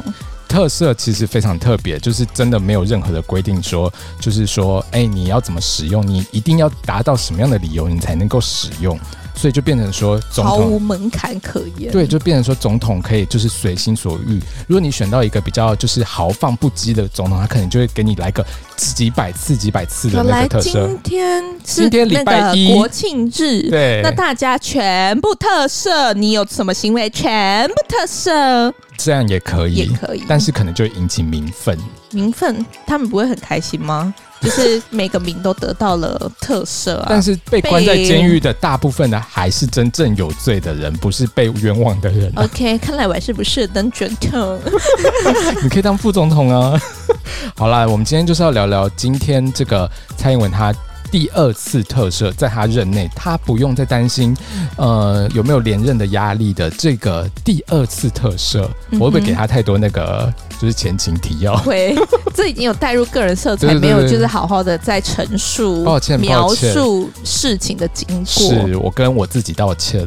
特色其实非常特别，就是真的没有任何的规定说，就是说，哎、欸，你要怎么使用，你一定要达到什么样的理由，你才能够使用。所以就变成说，总统毫无门槛可言。对，就变成说，总统可以就是随心所欲。如果你选到一个比较就是豪放不羁的总统，他可能就会给你来个几百次、几百次的那个特赦。今天是礼拜一国庆日，对，那大家全部特赦，你有什么行为全部特赦，这样也可以，也可以，但是可能就会引起民愤。民愤，他们不会很开心吗？就是每个名都得到了特色啊，但是被关在监狱的大部分呢，还是真正有罪的人，不是被冤枉的人啊。OK，看来我还是不适合当总统。你可以当副总统啊。好啦，我们今天就是要聊聊今天这个蔡英文他。第二次特赦，在他任内，他不用再担心，呃，有没有连任的压力的这个第二次特赦，嗯、我会不会给他太多那个就是前情提要？会，这已经有带入个人色彩，对对对对，没有就是好好的在陈述，抱歉，描述事情的经过。是我跟我自己道歉，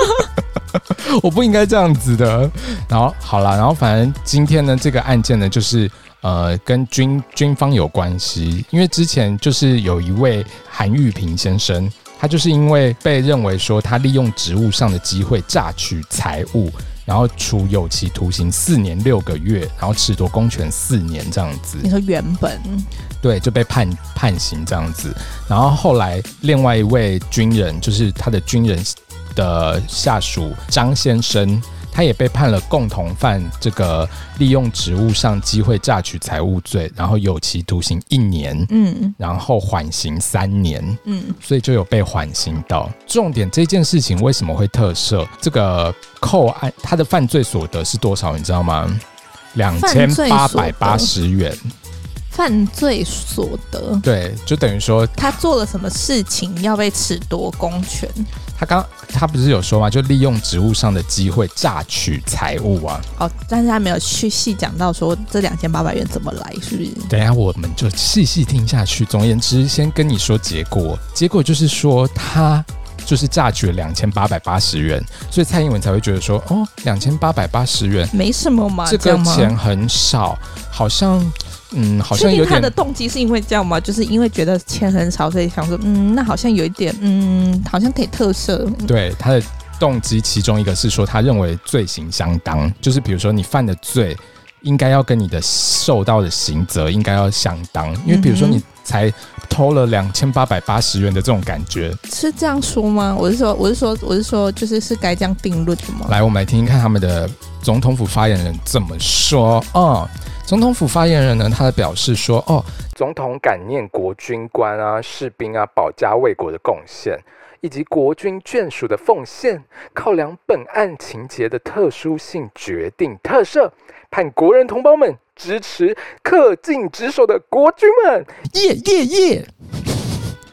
我不应该这样子的。然后好了，然后反正今天呢，这个案件呢，就是。呃，跟军军方有关系，因为之前就是有一位韩玉平先生，他就是因为被认为说他利用职务上的机会诈取财物，然后处有期徒刑四年六个月，然后褫夺公权四年这样子。你说原本对就被判判刑这样子，然后后来另外一位军人，就是他的军人的下属张先生。他也被判了共同犯这个利用职务上机会榨取财物罪，然后有期徒刑一年，嗯，然后缓刑三年，嗯，所以就有被缓刑到。重点这件事情为什么会特赦？这个扣案他的犯罪所得是多少？你知道吗？两千八百八十元。犯罪所得，对，就等于说他做了什么事情要被褫夺公权？他刚他不是有说吗？就利用职务上的机会榨取财物啊。哦，但是他没有去细讲到说这两千八百元怎么来，是不是？等一下我们就细细听下去。总而言之，先跟你说结果，结果就是说他就是榨取了两千八百八十元，所以蔡英文才会觉得说，哦，两千八百八十元没什么嘛，这个钱很少，好像。嗯，好像有点。他的动机是因为这样吗？就是因为觉得钱很少，所以想说，嗯，那好像有一点，嗯，好像可以特赦。对，他的动机其中一个是说，他认为罪行相当，就是比如说你犯的罪，应该要跟你的受到的刑责应该要相当，因为比如说你才偷了两千八百八十元的这种感觉，是这样说吗？我是说，我是说，我是说，就是是该这样定论的吗？来，我们来听听看他们的总统府发言人怎么说哦。总统府发言人呢，他的表示说：“哦，总统感念国军官啊、士兵啊保家卫国的贡献，以及国军眷属的奉献，考量本案情节的特殊性，决定特赦，盼国人同胞们支持恪尽职守的国军们，耶耶耶！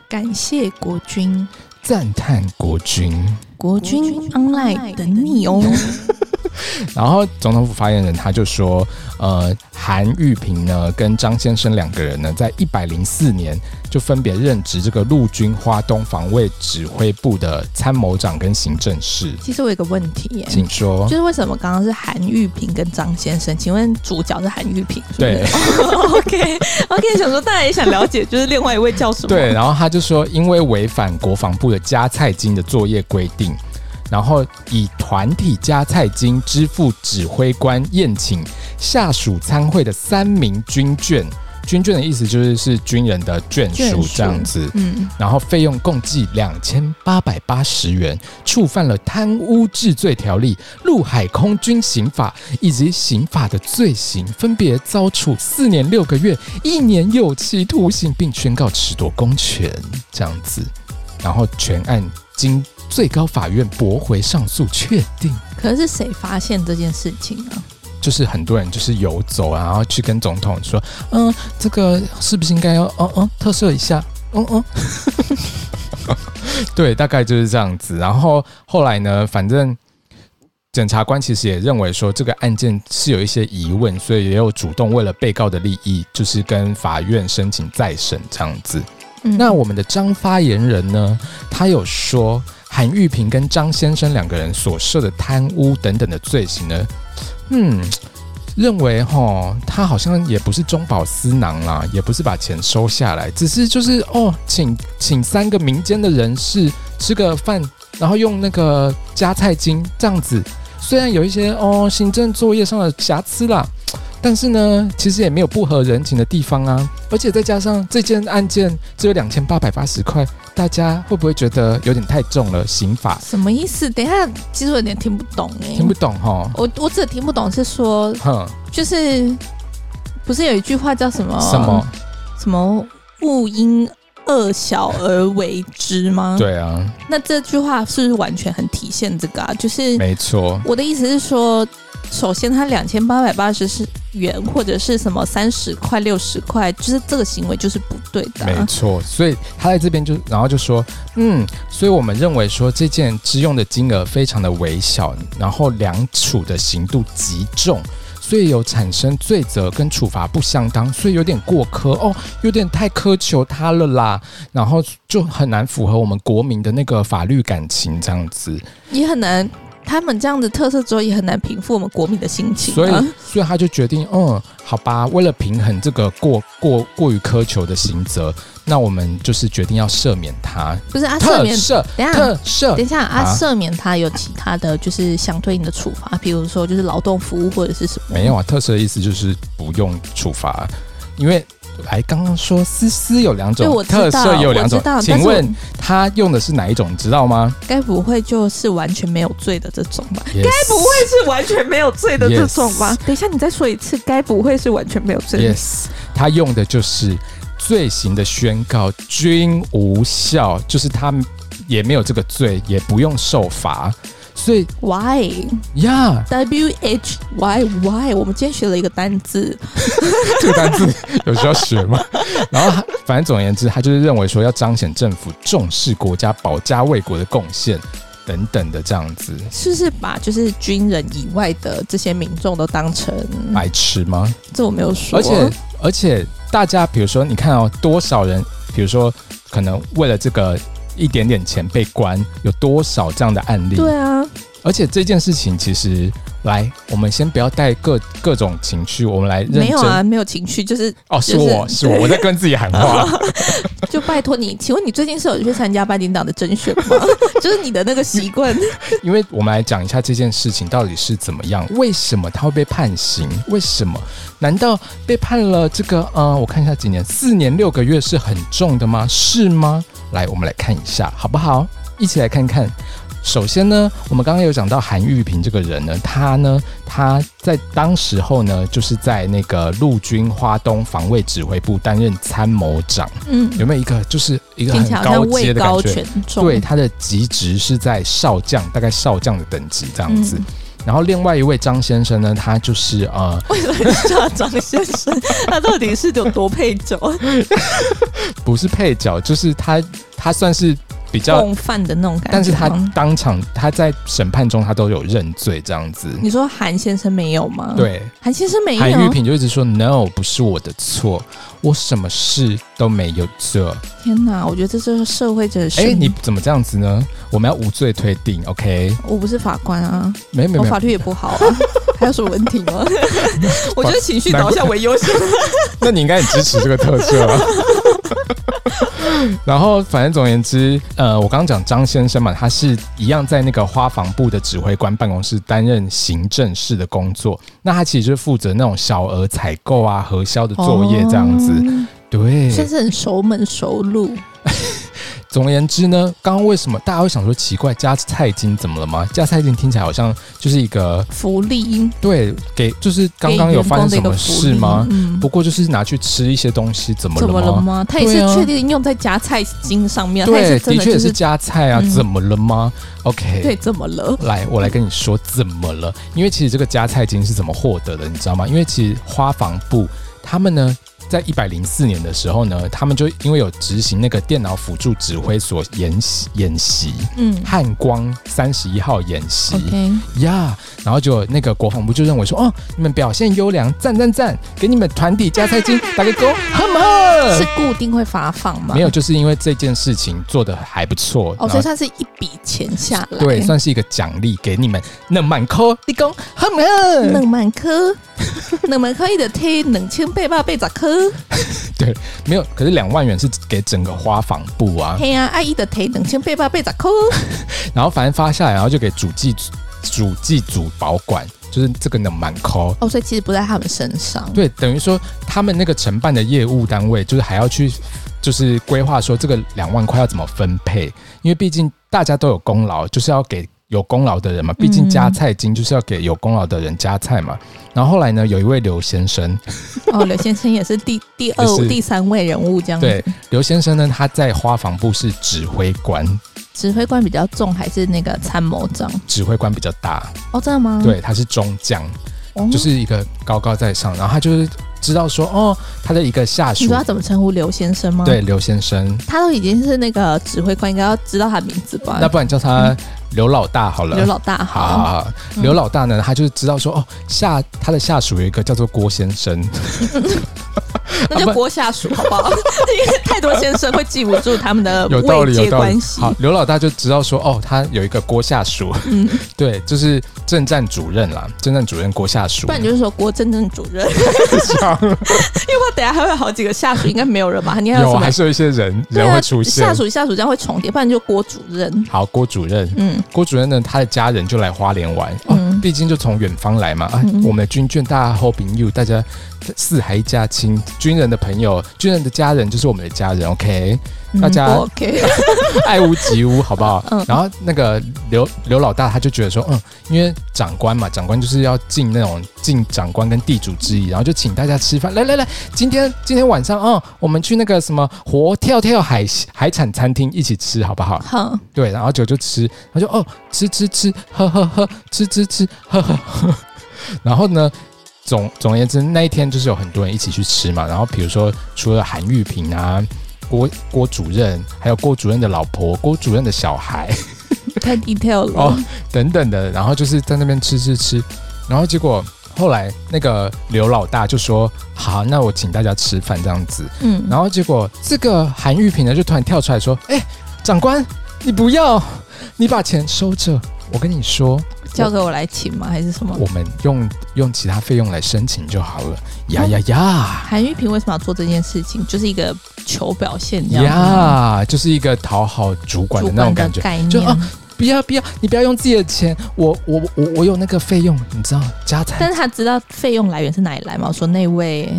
感谢国军，赞叹国军，国军 online 等你哦。” 然后总统府发言人他就说，呃，韩玉平呢跟张先生两个人呢，在一百零四年就分别任职这个陆军花东防卫指挥部的参谋长跟行政室。其实我有个问题耶，请说，就是为什么刚刚是韩玉平跟张先生？请问主角是韩玉平是是？对，OK OK，想说大家也想了解，就是另外一位叫什么？对，然后他就说，因为违反国防部的加菜金的作业规定。然后以团体加菜金支付指挥官宴请下属参会的三名军眷，军眷的意思就是是军人的眷属这样子。嗯，然后费用共计两千八百八十元，触犯了贪污治罪条例、陆海空军刑法以及刑法的罪行，分别遭处四年六个月、一年有期徒刑，并宣告褫夺公权这样子。然后全案经最高法院驳回上诉，确定。可是谁发现这件事情呢？就是很多人就是游走，然后去跟总统说：“嗯，这个是不是应该要嗯嗯特赦一下？嗯嗯。”对，大概就是这样子。然后后来呢，反正检察官其实也认为说这个案件是有一些疑问，所以也有主动为了被告的利益，就是跟法院申请再审这样子。嗯、那我们的张发言人呢，他有说韩玉平跟张先生两个人所涉的贪污等等的罪行呢，嗯，认为哈，他好像也不是中饱私囊啦，也不是把钱收下来，只是就是哦，请请三个民间的人士吃个饭，然后用那个加菜金这样子，虽然有一些哦行政作业上的瑕疵啦。但是呢，其实也没有不合人情的地方啊，而且再加上这件案件只有两千八百八十块，大家会不会觉得有点太重了？刑法什么意思？等一下，其实我有点听不懂哎，听不懂哈。我我只听不懂是说，哼，就是不是有一句话叫什么？什么什么勿因恶小而为之吗？对啊，那这句话是不是完全很体现这个啊？就是没错。我的意思是说。首先，他两千八百八十元或者是什么三十块、六十块，就是这个行为就是不对的。没错，所以他在这边就然后就说，嗯，所以我们认为说这件支用的金额非常的微小，然后两处的刑度极重，所以有产生罪责跟处罚不相当，所以有点过苛哦，有点太苛求他了啦，然后就很难符合我们国民的那个法律感情这样子，也很难。他们这样的特色之后也很难平复我们国民的心情，所以，所以他就决定，嗯，好吧，为了平衡这个过过过于苛求的刑责，那我们就是决定要赦免他。不是啊，赦免，赦，等下，赦，等一下啊，赦免他有其他的就是相对应的处罚，比如说就是劳动服务或者是什么？没有啊，特色的意思就是不用处罚，因为。来，刚刚说思思有两种，特色也有两种，请问他用的是哪一种？你知道吗？该不会就是完全没有罪的这种吧？该.不会是完全没有罪的这种吧.等一下，你再说一次，该不会是完全没有罪？Yes，他用的就是罪行的宣告均无效，就是他也没有这个罪，也不用受罚。所以，why 呀？W H Y Y，我们今天学了一个单字，这个单字 有需要学吗？然后，反正总而言之，他就是认为说要彰显政府重视国家保家卫国的贡献等等的这样子，是不是把就是军人以外的这些民众都当成白痴吗？这我没有说。而且，而且大家比如说，你看哦，多少人，比如说可能为了这个。一点点钱被关，有多少这样的案例？对啊，而且这件事情其实，来，我们先不要带各各种情绪，我们来认真。没有啊，没有情绪，就是哦，是我 是我，我在跟自己喊话。就拜托你，请问你最近是有去参加拜丁党的甄选吗？就是你的那个习惯。因为我们来讲一下这件事情到底是怎么样，为什么他会被判刑？为什么？难道被判了这个？呃，我看一下几年，四年六个月是很重的吗？是吗？来，我们来看一下，好不好？一起来看看。首先呢，我们刚刚有讲到韩玉平这个人呢，他呢，他在当时候呢，就是在那个陆军花东防卫指挥部担任参谋长。嗯，有没有一个就是一个很高阶的感觉？对，他的级职是在少将，大概少将的等级这样子。嗯、然后另外一位张先生呢，他就是呃，为什么叫张先生？他到底是有多配角？不是配角，就是他，他算是。比较共犯的那种感觉，但是他当场他在审判中他都有认罪这样子。你说韩先生没有吗？对，韩先生没有。韩玉萍就一直说 “no”，不是我的错，我什么事都没有做。天哪，我觉得这是社会真实。哎，你怎么这样子呢？我们要无罪推定，OK？我不是法官啊，没没没，我法律也不好啊，还有什么问题吗？我觉得情绪导向为优先。那你应该很支持这个特色啊。然后反正总而言之，呃，我刚刚讲张先生嘛，他是一样在那个花房部的指挥官办公室担任行政室的工作。那他其实就是负责那种小额采购啊、核销的作业这样子。哦、对，算是很熟门熟路。总而言之呢，刚刚为什么大家会想说奇怪，加菜金怎么了吗？加菜金听起来好像就是一个福利，对，给就是刚刚有发生什么事吗？嗯，不过就是拿去吃一些东西，怎么了吗？怎么了吗？他也是确定用在加菜金上面，对，的确也是加菜啊，嗯、怎么了吗？OK，对，怎么了？来，我来跟你说怎么了，因为其实这个加菜金是怎么获得的，你知道吗？因为其实花房部他们呢。在一百零四年的时候呢，他们就因为有执行那个电脑辅助指挥所演习演习，嗯，汉光三十一号演习，呀然后就那个国防部就认为说，哦，你们表现优良，赞赞赞，给你们团体加菜金，打个勾，好不好？是固定会发放吗？没有，就是因为这件事情做的还不错，哦，所以算是一笔钱下来，对，算是一个奖励给你们，能满科立功好不好？能满科，能满科，一的推两千八百八十科。对，没有，可是两万元是给整个花房部啊。嘿呀，阿姨的腿两千八百八十科。然后反正发下来，然后就给主计主计组保管，就是这个能蛮抠。哦，所以其实不在他们身上。对，等于说他们那个承办的业务单位，就是还要去，就是规划说这个两万块要怎么分配，因为毕竟大家都有功劳，就是要给。有功劳的人嘛，毕竟加菜金就是要给有功劳的人加菜嘛。嗯、然后后来呢，有一位刘先生，哦，刘先生也是第第二、第三位人物这样子。对，刘先生呢，他在花房部是指挥官，指挥官比较重还是那个参谋长？指挥官比较大。哦，真的吗？对，他是中将，哦、就是一个高高在上，然后他就是。知道说哦，他的一个下属，你知道他怎么称呼刘先生吗？对，刘先生，他都已经是那个指挥官，应该要知道他名字吧？那不然叫他刘老大好了。刘老大，好，好，好，刘老大呢，他就是知道说哦，下他的下属有一个叫做郭先生。那就郭下属好不好？因为太多先生会记不住他们的 有道理有关系。好，刘老大就知道说，哦，他有一个郭下属，嗯，对，就是政战主任啦，政战主任郭下属。不然就是说郭政政主任。因为我等下还会有好几个下属，应该没有人吧？你还有？还是有一些人人会出现。下属下属这样会重叠，不然就郭主任。好，郭主任，嗯，郭主任呢，他的家人就来花莲玩，嗯，毕竟就从远方来嘛，啊，我们的军眷大家 hoping you，大家。四海一家亲，军人的朋友，军人的家人就是我们的家人，OK？大家 OK，爱屋及乌，好不好？嗯。然后那个刘刘老大他就觉得说，嗯，因为长官嘛，长官就是要尽那种尽长官跟地主之谊，然后就请大家吃饭。来来来，今天今天晚上，嗯，我们去那个什么活跳跳海海产餐厅一起吃，好不好？好。对，然后就就吃，他就哦，吃吃吃，喝喝喝，吃吃吃，喝喝喝。然后呢？总总而言之，那一天就是有很多人一起去吃嘛。然后比如说，除了韩玉萍啊、郭郭主任，还有郭主任的老婆、郭主任的小孩，太 detail 了哦，等等的。然后就是在那边吃吃吃。然后结果后来那个刘老大就说：“好，那我请大家吃饭这样子。”嗯。然后结果这个韩玉萍呢，就突然跳出来说：“哎，长官，你不要，你把钱收着。我跟你说。”交给我来请吗？还是什么？我们用用其他费用来申请就好了。呀呀呀！韩玉平为什么要做这件事情？就是一个求表现这样，呀，就是一个讨好主管的那种感觉。概念就啊，不要不要，你不要用自己的钱，我我我我有那个费用，你知道家财。但是他知道费用来源是哪里来吗？我说那位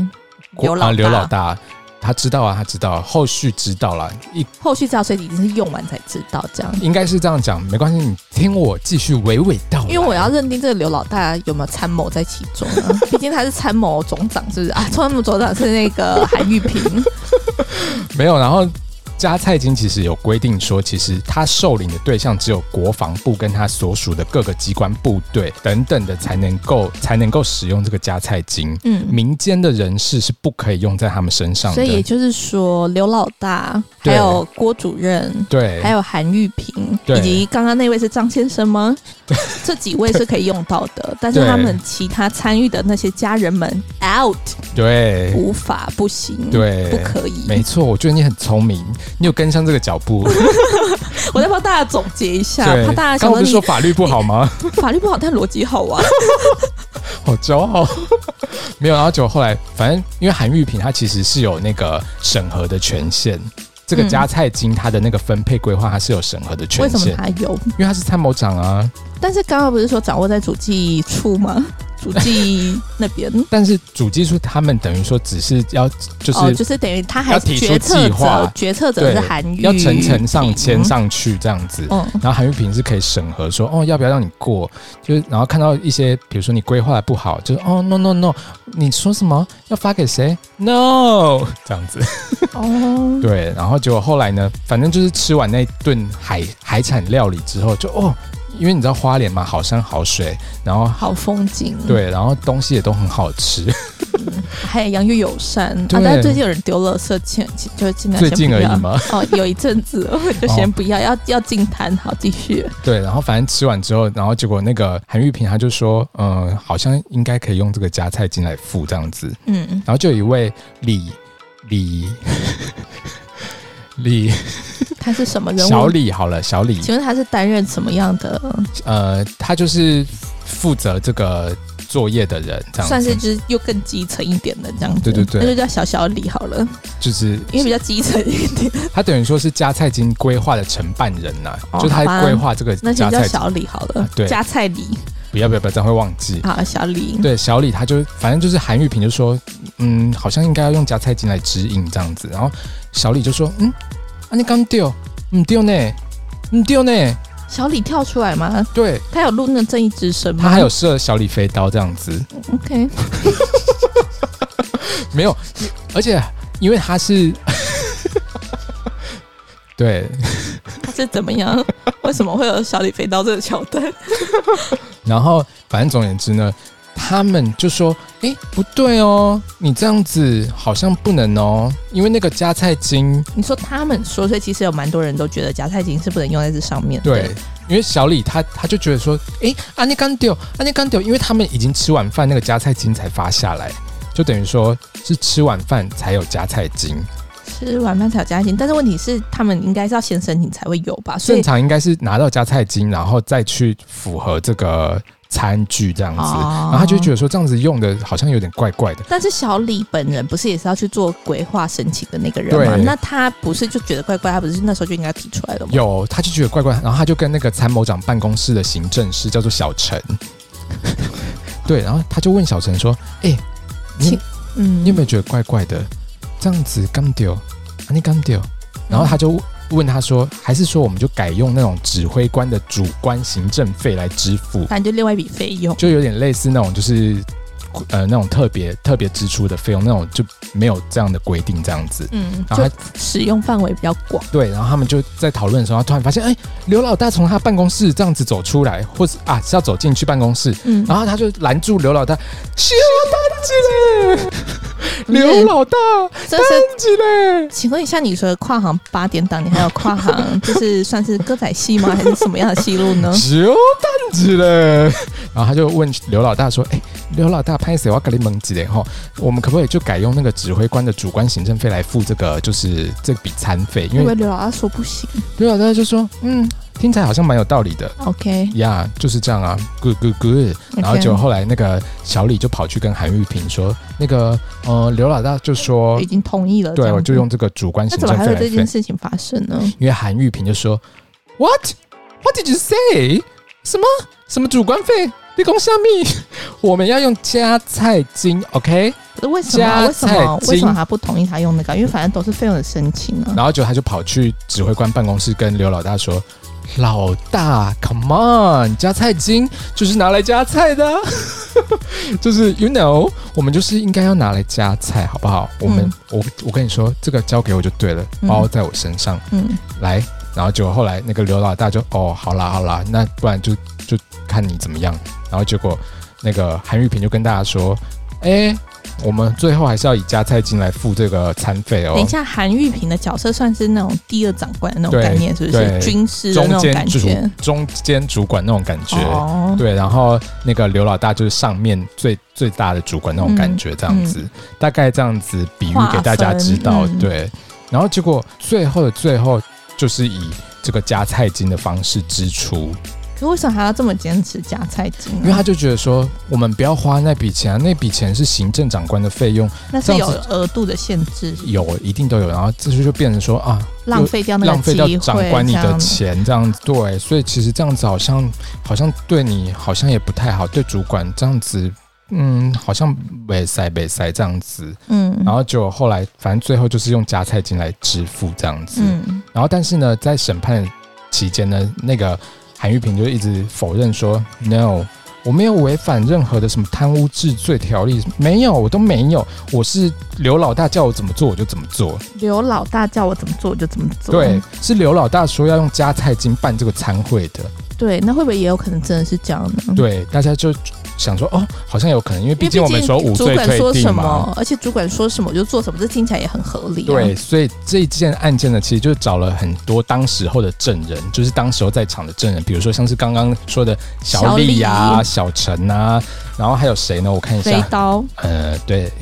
刘老大，刘老大。他知道啊，他知道，后续知道了，一后续知道，所以已经是用完才知道，这样应该是这样讲，没关系，你听我继续娓娓道来。因为我要认定这个刘老大有没有参谋在其中啊，毕竟他是参谋总长，是不是啊？参谋总长是那个韩玉平，没有，然后。加菜金其实有规定说，其实他受领的对象只有国防部跟他所属的各个机关部队等等的才能够才能够使用这个加菜金。嗯，民间的人士是不可以用在他们身上的。所以也就是说，刘老大还有郭主任，对，还有韩玉平，对以及刚刚那位是张先生吗？这几位是可以用到的，但是他们其他参与的那些家人们 out，对，无法不行，对，不可以。没错，我觉得你很聪明。你有跟上这个脚步？我在帮大家总结一下，对怕大家刚刚不是说法律不好吗？法律不好，但逻辑好啊！好骄傲，没有。然后就后来，反正因为韩玉平他其实是有那个审核的权限，这个加菜金他的那个分配规划，他是有审核的权限。为什么他有？因为他是参谋长啊。但是刚刚不是说掌握在主计处吗？主计那边，但是主计处他们等于说只是要就是、哦、就是等于他还提出计划，决策者是韩玉，要层层上签上去这样子。嗯，然后韩玉平是可以审核说哦要不要让你过，就是然后看到一些比如说你规划的不好，就是哦 no no no，你说什么要发给谁？No 这样子。哦，对，然后结果后来呢，反正就是吃完那顿海海产料理之后，就哦。因为你知道花莲嘛，好山好水，然后好风景，对，然后东西也都很好吃，嗯、海洋又友善。啊，但是最近有人丢垃圾，前就尽量最近而已嘛？哦，有一阵子 就先不要，哦、要要进摊，好继续。对，然后反正吃完之后，然后结果那个韩玉平他就说，嗯、呃，好像应该可以用这个夹菜金来付这样子，嗯，然后就有一位李李。李，他是什么人物？小李好了，小李，请问他是担任什么样的？呃，他就是负责这个作业的人，这样算是就是又更基层一点的这样子。对对对，那就叫小小李好了。就是因为比较基层一点，他等于说是加菜金规划的承办人呐、啊，哦、就他规划这个那就叫小李好了。对，加菜李，不要不要不要，这样会忘记。好，小李，对，小李他就反正就是韩玉萍就说，嗯，好像应该要用夹菜金来指引这样子，然后小李就说，嗯。啊、你刚丢，嗯丢呢？嗯丢呢？小李跳出来吗？对，他有录那个正义之声吗？他还有射小李飞刀这样子。OK，没有，而且因为他是，对，他是怎么样？为什么会有小李飞刀这个桥段？然后，反正总而言之呢。他们就说：“哎、欸，不对哦，你这样子好像不能哦，因为那个加菜金。”你说他们说，所以其实有蛮多人都觉得加菜金是不能用在这上面的。对，因为小李他他就觉得说：“哎、欸，阿尼干丢，阿尼干丢，因为他们已经吃完饭，那个加菜金才发下来，就等于说是吃完饭才有加菜金，吃晚饭才有加菜金。但是问题是，他们应该是要先申请才会有吧？所以正常应该是拿到加菜金，然后再去符合这个。”餐具这样子，哦、然后他就觉得说这样子用的好像有点怪怪的。但是小李本人不是也是要去做规划申请的那个人吗？那他不是就觉得怪怪？他不是那时候就应该提出来了吗？有，他就觉得怪怪，然后他就跟那个参谋长办公室的行政师叫做小陈，对，然后他就问小陈说：“哎、欸，你嗯，你有没有觉得怪怪的？这样子刚丢，你刚丢。”然后他就。问他说，还是说我们就改用那种指挥官的主观行政费来支付？反正就另外一笔费用，就有点类似那种就是呃那种特别特别支出的费用，那种就没有这样的规定这样子。嗯，然后使用范围比较广。对，然后他们就在讨论的时候，他突然发现，哎，刘老大从他办公室这样子走出来，或是啊是要走进去办公室，嗯，然后他就拦住刘老大，修大姐。刘老大，这是几嘞？请问一下，你说跨行八点档，你还有跨行，就是算是歌仔戏吗？还是什么样的戏路呢？修蛋子嘞！然后他就问刘老大说：“哎、欸，刘老大，拍谢我给你蒙几嘞？哈，我们可不可以就改用那个指挥官的主观行政费来付这个，就是这笔餐费？”因为刘老大说不行，刘老大就说：“嗯。”听起来好像蛮有道理的。OK，呀，yeah, 就是这样啊，Good Good Good。然后就后来那个小李就跑去跟韩玉萍说，那个呃刘老大就说已经同意了，对，我就用这个主观行政费。那怎么还有这件事情发生呢？因为韩玉萍就说，What What did you say？什么什么主观费？立功下密，我们要用加菜金，OK？为什么？为什么？为什么他不同意他用那个？因为反正都是费用的申请啊。然后就他就跑去指挥官办公室跟刘老大说。老大，Come on，加菜金就是拿来加菜的，就是 You know，我们就是应该要拿来加菜，好不好？我们，嗯、我，我跟你说，这个交给我就对了，包在我身上，嗯，来，然后结果后来那个刘老大就，哦，好啦好啦，那不然就就看你怎么样，然后结果那个韩玉平就跟大家说，哎、欸。我们最后还是要以加菜金来付这个餐费哦。等一下，韩玉平的角色算是那种第二长官的那种概念，是不是？军师的那种感觉，中间主管那种感觉。哦。对，然后那个刘老大就是上面最最大的主管那种感觉，这样子，嗯嗯、大概这样子比喻给大家知道。嗯、对。然后结果最后的最后，就是以这个加菜金的方式支出。可为什么还要这么坚持加菜金？因为他就觉得说，我们不要花那笔钱啊，那笔钱是行政长官的费用，那是有额度的限制，有一定都有。然后这就就变成说啊，浪费掉那个浪费掉长官你的钱，这样子对。所以其实这样子好像好像对你好像也不太好，对主管这样子。嗯，好像没塞没塞这样子，嗯，然后就后来反正最后就是用加菜金来支付这样子，嗯，然后但是呢，在审判期间呢，那个韩玉平就一直否认说，no，我没有违反任何的什么贪污治罪条例，没有，我都没有，我是刘老大叫我怎么做我就怎么做，刘老大叫我怎么做我就怎么做，对，是刘老大说要用加菜金办这个餐会的，对，那会不会也有可能真的是这样呢？对，大家就。想说哦，好像有可能，因为毕竟我们说五岁退定嘛，而且主管说什么就做什么，这听起来也很合理啊。对，所以这一件案件呢，其实就找了很多当时候的证人，就是当时候在场的证人，比如说像是刚刚说的小李呀、小陈啊，然后还有谁呢？我看一下，飞刀，呃，对，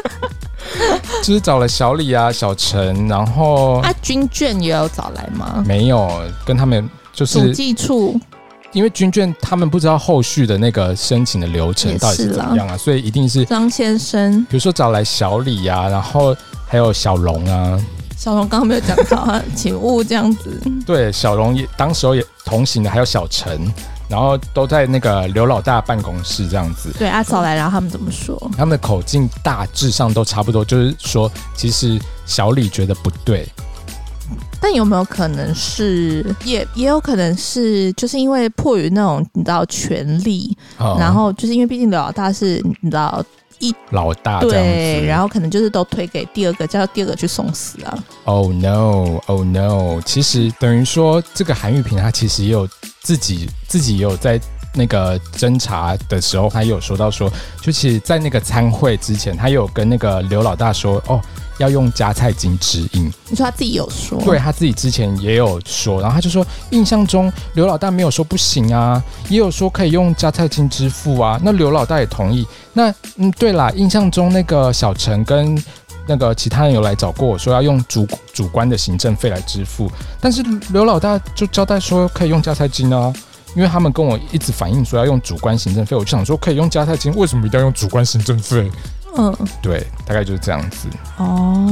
就是找了小李啊、小陈，然后啊，军眷也有找来吗？没有，跟他们就是主计处。因为军眷他们不知道后续的那个申请的流程到底是怎么样啊，所以一定是张先生。比如说找来小李呀、啊，然后还有小龙啊。小龙刚刚没有讲到啊，请勿这样子。对，小龙也当时候也同行的，还有小陈，然后都在那个刘老大办公室这样子。对，阿嫂来，然后他们怎么说？他们的口径大致上都差不多，就是说，其实小李觉得不对。但有没有可能是，也也有可能是，就是因为迫于那种你知道权力，哦、然后就是因为毕竟刘老大是你知道一老大对，然后可能就是都推给第二个，叫第二个去送死啊。Oh no，Oh no！其实等于说这个韩玉平他其实也有自己自己也有在那个侦查的时候，他也有说到说，就其实，在那个参会之前，她有跟那个刘老大说哦。要用加菜金指引，你说他自己有说？对，他自己之前也有说，然后他就说，印象中刘老大没有说不行啊，也有说可以用加菜金支付啊。那刘老大也同意。那嗯，对啦，印象中那个小陈跟那个其他人有来找过我说要用主主观的行政费来支付，但是刘老大就交代说可以用加菜金啊，因为他们跟我一直反映说要用主观行政费，我就想说可以用加菜金，为什么一定要用主观行政费？嗯，对，大概就是这样子。哦，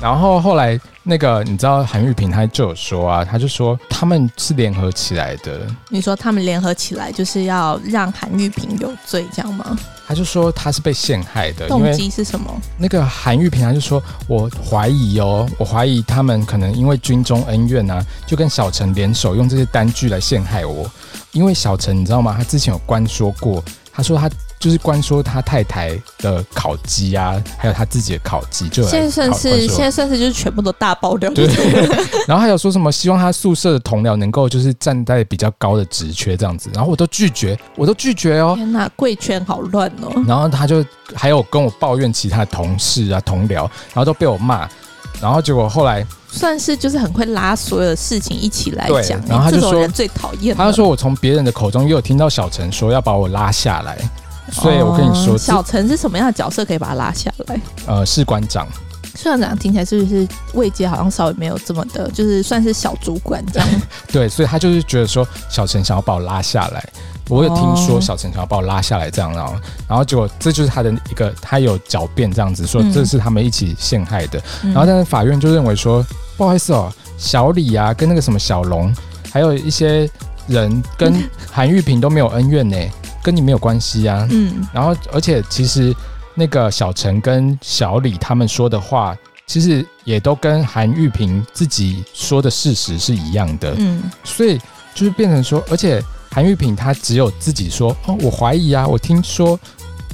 然后后来那个你知道韩玉平他就有说啊，他就说他们是联合起来的。你说他们联合起来就是要让韩玉平有罪，这样吗？他就说他是被陷害的，动机是什么？那个韩玉平他就说，我怀疑哦，我怀疑他们可能因为军中恩怨啊，就跟小陈联手用这些单据来陷害我。因为小陈你知道吗？他之前有官说过，他说他。就是关说他太太的烤鸡啊，还有他自己的烤鸡，就现在算是现在算是就是全部都大爆料。对，然后还有说什么希望他宿舍的同僚能够就是站在比较高的职缺这样子，然后我都拒绝，我都拒绝哦。天哪，贵圈好乱哦。然后他就还有跟我抱怨其他同事啊同僚，然后都被我骂，然后结果后来算是就是很会拉所有的事情一起来讲，然后他就说人最讨厌，他就说我从别人的口中又有听到小陈说要把我拉下来。所以我跟你说，哦、小陈是什么样的角色可以把他拉下来？呃，士官长，士官长听起来是不是位阶好像稍微没有这么的，就是算是小主管这样？对，所以他就是觉得说小陈想要把我拉下来。我有听说小陈想要把我拉下来这样，然后，然后结果这就是他的一个，他有狡辩这样子说这是他们一起陷害的。嗯、然后但是法院就认为说，不好意思哦，小李啊，跟那个什么小龙，还有一些人跟 韩玉平都没有恩怨呢。跟你没有关系啊，嗯，然后而且其实那个小陈跟小李他们说的话，其实也都跟韩玉萍自己说的事实是一样的，嗯，所以就是变成说，而且韩玉萍她只有自己说哦，我怀疑啊，我听说，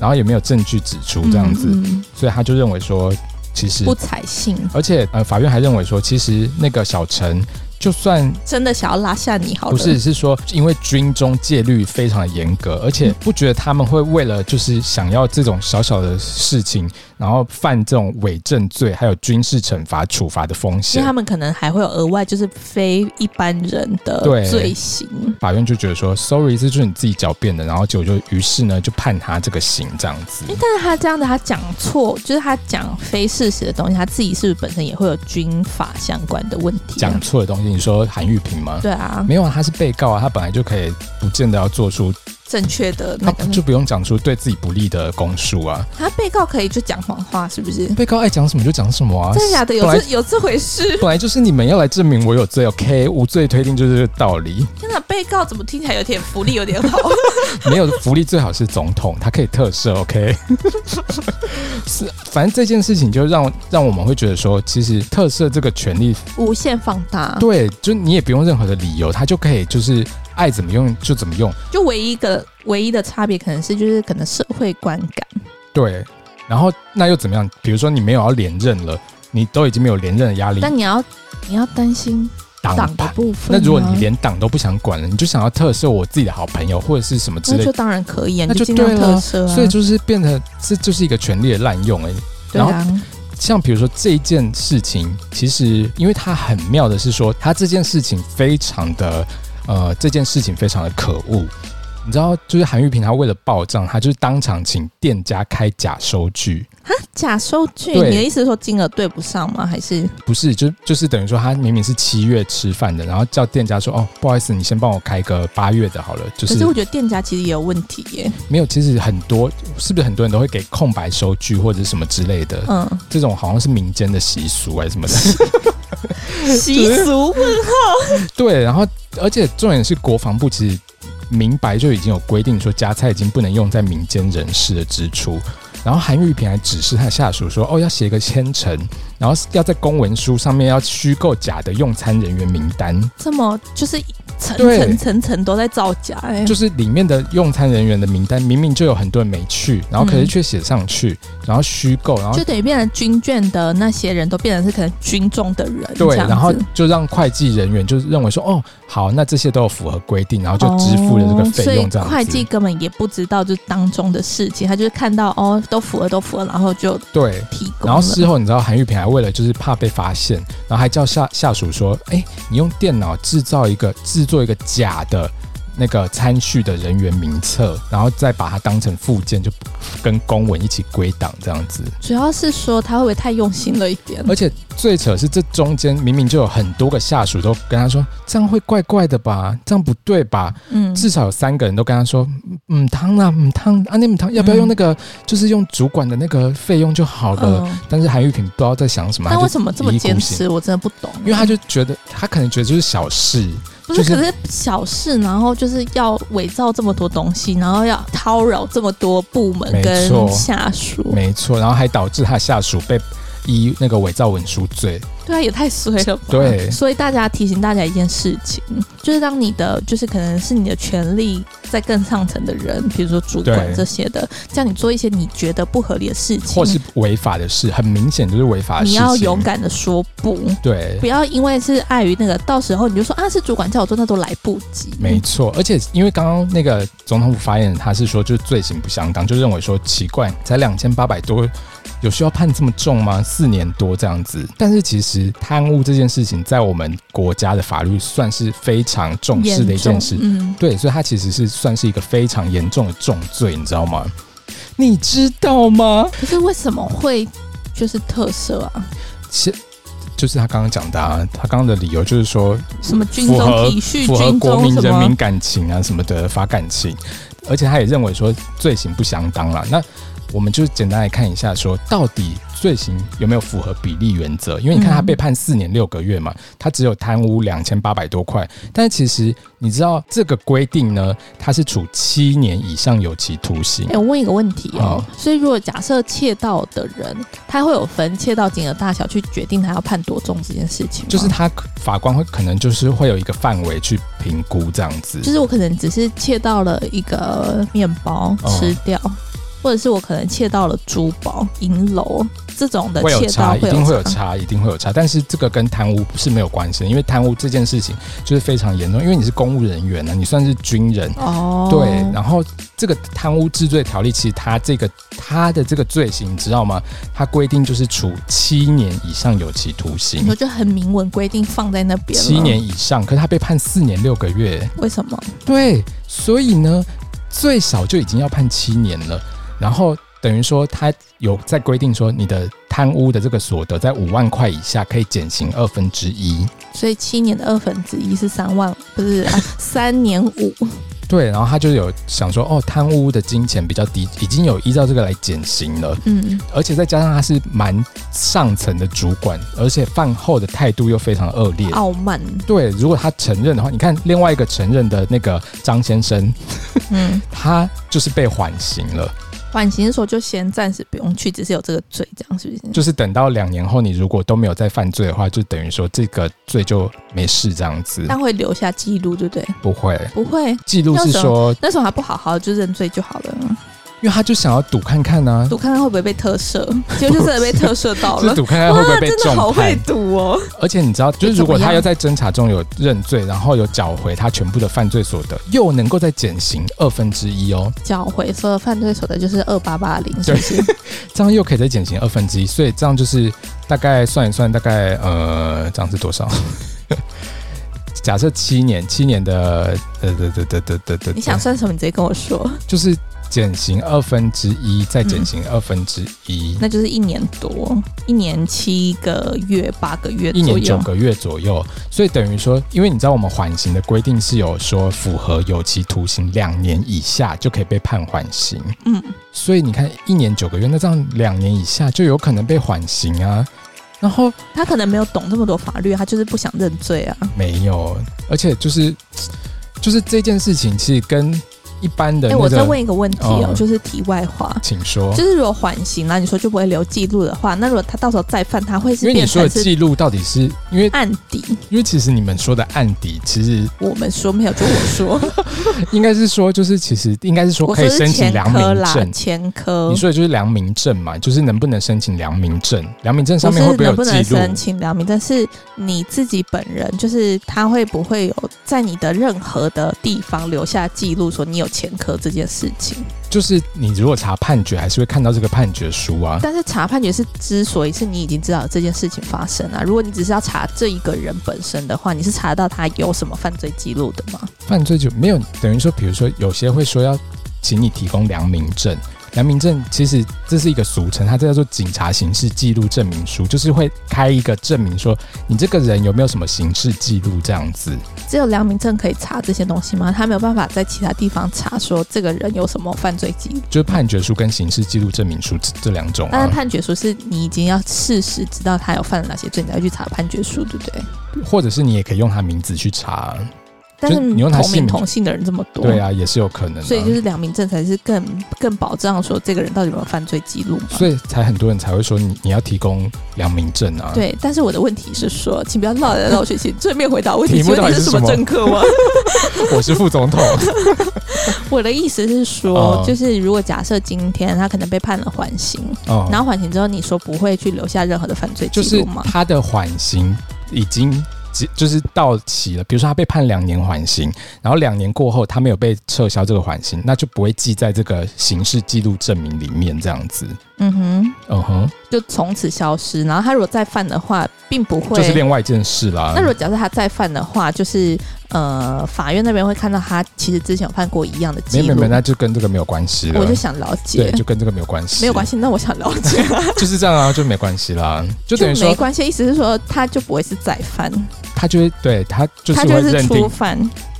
然后也没有证据指出这样子，嗯嗯，所以他就认为说，其实不采信，而且呃，法院还认为说，其实那个小陈。就算真的想要拉下你，好，不是，是说因为军中戒律非常的严格，而且不觉得他们会为了就是想要这种小小的事情，然后犯这种伪证罪，还有军事惩罚处罚的风险。因为他们可能还会有额外就是非一般人的罪行。法院就觉得说，sorry，这就是你自己狡辩的，然后就就于是呢就判他这个刑这样子。但是他这样子他讲错，就是他讲非事实的东西，他自己是不是本身也会有军法相关的问题？讲错的东西。你说韩玉平吗？对啊，没有啊，他是被告啊，他本来就可以不见得要做出。正确的，那就不用讲出对自己不利的供述啊。他被告可以就讲谎话，是不是？被告爱讲什么就讲什么啊。真的假的？有这有这回事？本来就是你们要来证明我有罪，OK？无罪推定就是这个道理。天哪，被告怎么听起来有点福利有点好？没有福利，最好是总统，他可以特赦，OK？是，反正这件事情就让让我们会觉得说，其实特赦这个权利无限放大。对，就你也不用任何的理由，他就可以就是。爱怎么用就怎么用，就唯一一个唯一的差别可能是就是可能社会观感。对，然后那又怎么样？比如说你没有要连任了，你都已经没有连任的压力，但你要你要担心党的部分。那如果你连党都不想管了，你就想要特赦我自己的好朋友或者是什么之类的，那就当然可以啊，那就对了。所以就是变成这就是一个权力的滥用哎、欸。然后像比如说这一件事情，其实因为它很妙的是说，它这件事情非常的。呃，这件事情非常的可恶，你知道，就是韩玉平他为了报账，他就是当场请店家开假收据。哈，假收据？你的意思是说金额对不上吗？还是不是？就就是等于说，他明明是七月吃饭的，然后叫店家说：“哦，不好意思，你先帮我开个八月的好了。”就是，可是我觉得店家其实也有问题耶。没有，其实很多是不是很多人都会给空白收据或者什么之类的？嗯，这种好像是民间的习俗还是什么的。习俗问号？对，然后而且重点是国防部其实明白就已经有规定说，夹菜已经不能用在民间人士的支出。然后韩玉平还指示他下属说：“哦，要写个签呈，然后要在公文书上面要虚构假的用餐人员名单。”这么就是。层层层层都在造假，哎，就是里面的用餐人员的名单明明就有很多人没去，然后可是却写上去，嗯、然后虚构，然后就等于变成军眷的那些人都变成是可能军中的人，对，然后就让会计人员就认为说，哦，好，那这些都有符合规定，然后就支付了这个费用，这样会计根本也不知道就当中的事情，他就是看到哦，都符合，都符合，然后就对提供。然后事后你知道韩玉平还为了就是怕被发现，然后还叫下下属说，哎，你用电脑制造一个制作一个假的那个参序的人员名册，然后再把它当成附件，就跟公文一起归档这样子。主要是说他会不会太用心了一点？而且最扯是这中间明明就有很多个下属都跟他说，这样会怪怪的吧？这样不对吧？嗯，至少有三个人都跟他说，嗯，汤啊，嗯汤啊，那嗯汤要不要用那个？嗯、就是用主管的那个费用就好了。嗯、但是韩玉萍不知道在想什么，他为什么这么坚持？我真的不懂。因为他就觉得他可能觉得就是小事。不是，可是小事，然后就是要伪造这么多东西，然后要叨扰这么多部门跟下属，没错，然后还导致他下属被以那个伪造文书罪。对啊，也太衰了吧！对，所以大家提醒大家一件事情，就是当你的就是可能是你的权利在更上层的人，比如说主管这些的，叫你做一些你觉得不合理的事情，或是违法的事，很明显就是违法的事情，你要勇敢的说不，对，不要因为是碍于那个，到时候你就说啊，是主管叫我做，那都来不及。没错，而且因为刚刚那个总统府发言人他是说，就是罪行不相当，就认为说奇怪，才两千八百多。有需要判这么重吗？四年多这样子，但是其实贪污这件事情在我们国家的法律算是非常重视的一件事，嗯，对，所以它其实是算是一个非常严重的重罪，你知道吗？你知道吗？可是为什么会就是特色啊？其就是他刚刚讲的啊，他刚刚的理由就是说什么军中体恤、符合国民人民感情啊什么的发感情，而且他也认为说罪行不相当了。那我们就简单来看一下，说到底罪行有没有符合比例原则？因为你看他被判四年六个月嘛，他只有贪污两千八百多块。但是其实你知道这个规定呢，他是处七年以上有期徒刑。哎，我问一个问题哦，嗯、所以如果假设窃盗的人，他会有分窃盗金额大小去决定他要判多重这件事情？就是他法官会可能就是会有一个范围去评估这样子。就是我可能只是窃盗了一个面包吃掉。嗯或者是我可能窃到了珠宝、银楼这种的，窃盗会有差，一定会有差，一定会有差。但是这个跟贪污是没有关系的，因为贪污这件事情就是非常严重，因为你是公务人员呢、啊，你算是军人哦。对，然后这个贪污治罪条例其实它这个它的这个罪行你知道吗？它规定就是处七年以上有期徒刑，我就很明文规定放在那边。七年以上，可是他被判四年六个月，为什么？对，所以呢，最少就已经要判七年了。然后等于说，他有在规定说，你的贪污的这个所得在五万块以下可以减刑二分之一。所以七年的二分之一是三万，不是啊，三年五。对，然后他就有想说，哦，贪污的金钱比较低，已经有依照这个来减刑了。嗯，而且再加上他是蛮上层的主管，而且饭后的态度又非常恶劣，傲慢。对，如果他承认的话，你看另外一个承认的那个张先生，嗯，他就是被缓刑了。缓刑的时候就先暂时不用去，只是有这个罪，这样是不是？就是等到两年后，你如果都没有再犯罪的话，就等于说这个罪就没事这样子。但会留下记录，对不对？不会，不会。记录是说那时候还不好好就认罪就好了。因为他就想要赌看看呢、啊，赌看看会不会被特赦，结果就真的被特赦到了。赌看看会不会被重判？真的好会赌哦！而且你知道，就是如果他要在侦查中有认罪，然后有缴回他全部的犯罪所得，又能够再减刑二分之一哦。缴回所有犯罪所得就是二八八零，是不是？这样又可以再减刑二分之一，所以这样就是大概算一算，大概呃，这样是多少？假设七年，七年的呃，对对对对对对，你想算什么？你直接跟我说。就是。减刑二分之一，再减刑二分之一，嗯，那就是一年多，一年七个月、八个月，一年九个月左右。所以等于说，因为你知道我们缓刑的规定是有说，符合有期徒刑两年以下就可以被判缓刑。嗯，所以你看一年九个月，那这样两年以下就有可能被缓刑啊。然后他可能没有懂这么多法律，他就是不想认罪啊。没有，而且就是就是这件事情其实跟。一般的，哎、欸，我再问一个问题哦，哦就是题外话，请说。就是如果缓刑了，你说就不会留记录的话，那如果他到时候再犯，他会是？因为你说的记录到底是因为案底？因为其实你们说的案底，其实我们说没有，就我说，应该是说，就是其实应该是说可以申请良民证，前科。你说的就是良民证嘛？就是能不能申请良民证？良民证上面会不会有记录？能不能申请良民证？是你自己本人，就是他会不会有在你的任何的地方留下记录，说你有前科这件事？情就是，你如果查判决，还是会看到这个判决书啊。但是查判决是之所以是你已经知道这件事情发生啊。如果你只是要查这一个人本身的话，你是查得到他有什么犯罪记录的吗？犯罪就没有，等于说，比如说有些会说要请你提供良民证。良民证其实这是一个俗称，它这叫做警察刑事记录证明书，就是会开一个证明说你这个人有没有什么刑事记录这样子。只有良民证可以查这些东西吗？他没有办法在其他地方查说这个人有什么犯罪记录？就是判决书跟刑事记录证明书这两种啊。但是判决书是你已经要事实知道他有犯了哪些罪，你才去查判决书，对不对？或者是你也可以用他名字去查。但是你用同名同姓的人这么多，对啊，也是有可能的。所以就是良民证才是更更保障说这个人到底有没有犯罪记录嘛。所以才很多人才会说你你要提供良民证啊。对，但是我的问题是说，请不要绕来绕去，请正面回答问题。题目到底是什么政客吗？我是副总统。我的意思是说，就是如果假设今天他可能被判了缓刑，哦，然后缓刑之后你说不会去留下任何的犯罪记录吗？他的缓刑已经。就是到期了，比如说他被判两年缓刑，然后两年过后他没有被撤销这个缓刑，那就不会记在这个刑事记录证明里面，这样子。嗯哼，嗯哼，就从此消失。然后他如果再犯的话，并不会，就是另外一件事啦。那如果假设他再犯的话，就是呃，法院那边会看到他其实之前有犯过一样的记录。没没没，那就跟这个没有关系了。我就想了解，对，就跟这个没有关系，没有关系。那我想了解，就是这样啊，就没关系啦，就等于说没关系。意思是说，他就不会是再犯。他就会对他就是会认定，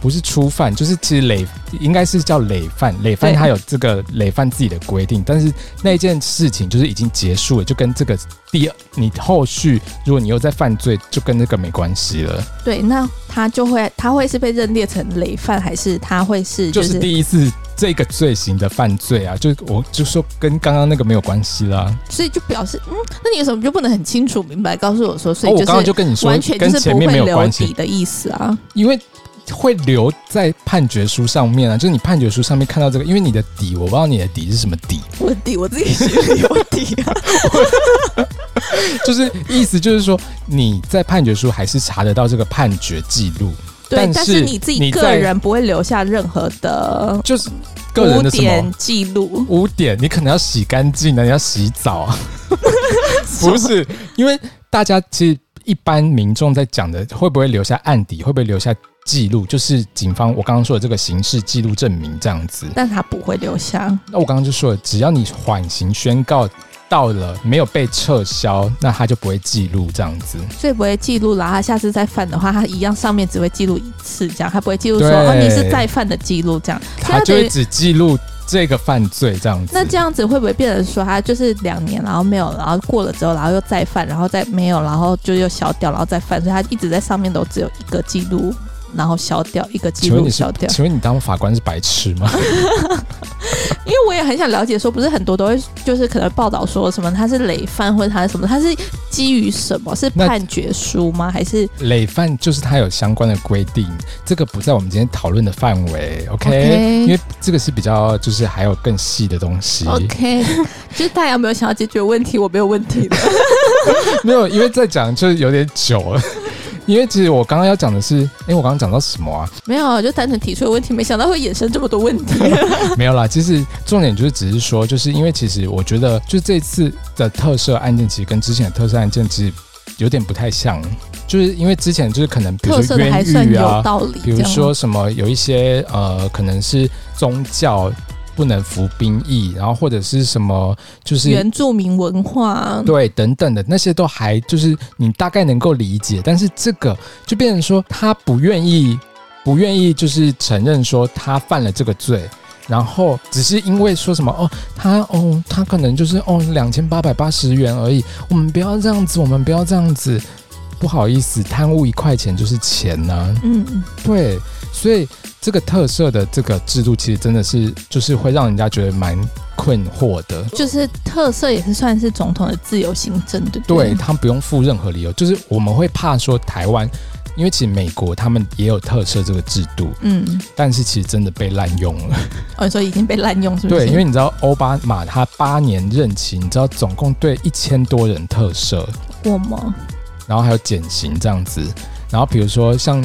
不是初犯，就是其实累应该是叫累犯，累犯他有这个累犯自己的规定，但是那一件事情就是已经结束了，就跟这个第二你后续如果你又在犯罪，就跟这个没关系了。对，那他就会他会是被认列成累犯，还是他会是就是第一次这个罪行的犯罪啊？就我就说跟刚刚那个没有关系啦。所以就表示嗯，那你为什么就不能很清楚明白告诉我说，所以就是、哦、我刚刚就跟你说完全跟前面没有关系的意思啊，因为。会留在判决书上面啊，就是你判决书上面看到这个，因为你的底，我不知道你的底是什么底。我的底我自己心里有底啊，就是意思就是说你在判决书还是查得到这个判决记录，对，但是，你自己个人不会留下任何的，就是个人的什么记录，污点，你可能要洗干净的，你要洗澡啊，不是，因为大家其实一般民众在讲的，会不会留下案底，会不会留下？记录就是警方我刚刚说的这个刑事记录证明这样子，但他不会留下。那我刚刚就说了，只要你缓刑宣告到了没有被撤销，那他就不会记录这样子。所以不会记录，然后他下次再犯的话，他一样上面只会记录一次，这样他不会记录说哦你是再犯的记录这样。他就会只记录这个犯罪这样子。那这样子会不会变成说他就是两年，然后没有，然后过了之后，然后又再犯，然后再没有，然后就又消掉，然后再犯，所以他一直在上面都只有一个记录。然后消掉一个记录，消掉。请问你当法官是白痴吗？因为我也很想了解，说不是很多都会就是可能报道说什么他是累犯或者他是什么，他是基于什么？是判决书吗？还是累犯？就是他有相关的规定，这个不在我们今天讨论的范围。OK，, okay. 因为这个是比较就是还有更细的东西。OK，就是大家有没有想要解决问题？我没有问题的。没有，因为在讲就是有点久了。因为其实我刚刚要讲的是，哎、欸，我刚刚讲到什么啊？没有，就单纯提出的问题，没想到会衍生这么多问题。没有啦，其实重点就是只是说，就是因为其实我觉得，就这次的特赦案件，其实跟之前的特赦案件其实有点不太像，就是因为之前就是可能比如说冤狱啊，比如说什么有一些呃，可能是宗教。不能服兵役，然后或者是什么，就是原住民文化，对，等等的那些都还就是你大概能够理解，但是这个就变成说他不愿意，不愿意就是承认说他犯了这个罪，然后只是因为说什么哦，他哦他可能就是哦两千八百八十元而已，我们不要这样子，我们不要这样子，不好意思，贪污一块钱就是钱呢、啊，嗯，对，所以。这个特赦的这个制度，其实真的是就是会让人家觉得蛮困惑的。就是特赦也是算是总统的自由行政，对对？对，他们不用付任何理由。就是我们会怕说台湾，因为其实美国他们也有特赦这个制度，嗯，但是其实真的被滥用了。哦，所以已经被滥用是不是？对，因为你知道奥巴马他八年任期，你知道总共对一千多人特赦，我吗？然后还有减刑这样子。然后比如说像。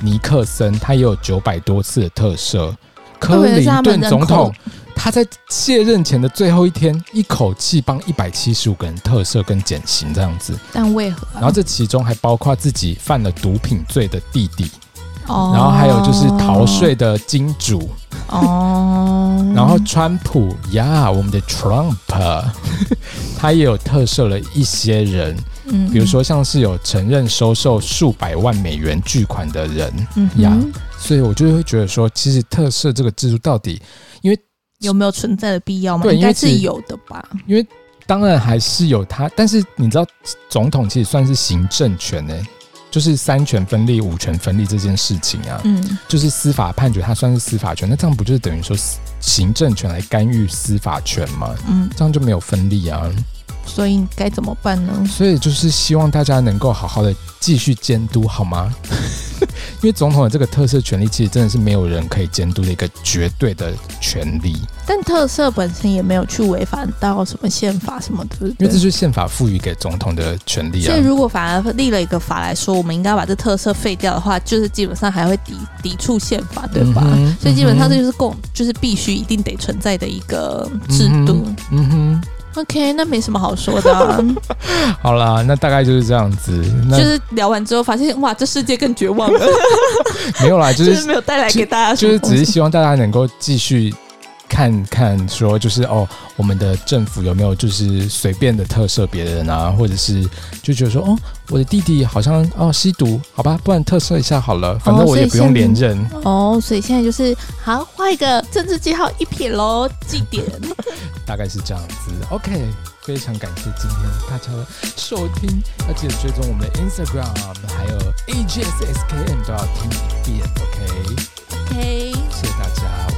尼克森他也有九百多次的特赦，克林顿总统他在卸任前的最后一天，一口气帮一百七十五个人特赦跟减刑这样子。但为何？然后这其中还包括自己犯了毒品罪的弟弟，哦，然后还有就是逃税的金主，哦，然后川普呀，我们的 Trump，他也有特赦了一些人。嗯，比如说像是有承认收受数百万美元巨款的人呀，嗯、所以我就会觉得说，其实特赦这个制度到底，因为有没有存在的必要吗？对，应该是有的吧。因为当然还是有他，但是你知道，总统其实算是行政权呢，就是三权分立、五权分立这件事情啊，嗯，就是司法判决，它算是司法权，那这样不就是等于说行政权来干预司法权吗？嗯，这样就没有分立啊。所以该怎么办呢？所以就是希望大家能够好好的继续监督，好吗？因为总统的这个特色权利，其实真的是没有人可以监督的一个绝对的权利。但特色本身也没有去违反到什么宪法什么的，因为这就是宪法赋予给总统的权利啊。所以如果反而立了一个法来说，我们应该把这特色废掉的话，就是基本上还会抵抵触宪法，对吧？嗯、所以基本上这就是共，就是必须一定得存在的一个制度。嗯哼。嗯 OK，那没什么好说的啊。好啦，那大概就是这样子。就是聊完之后发现，哇，这世界更绝望了。没有啦，就是，就是没有带来给大家，就是只是希望大家能够继续。看看说就是哦，我们的政府有没有就是随便的特赦别人啊，或者是就觉得说哦，我的弟弟好像哦吸毒，好吧，不然特赦一下好了，反正我也不用连任哦。所以现在就是好画一个政治记号一撇喽，记点，大概是这样子。OK，非常感谢今天大家的收听，要记得追踪我们的 Instagram，还有 AGSSKM 都要听一遍。OK，OK，okay? Okay. 谢谢大家。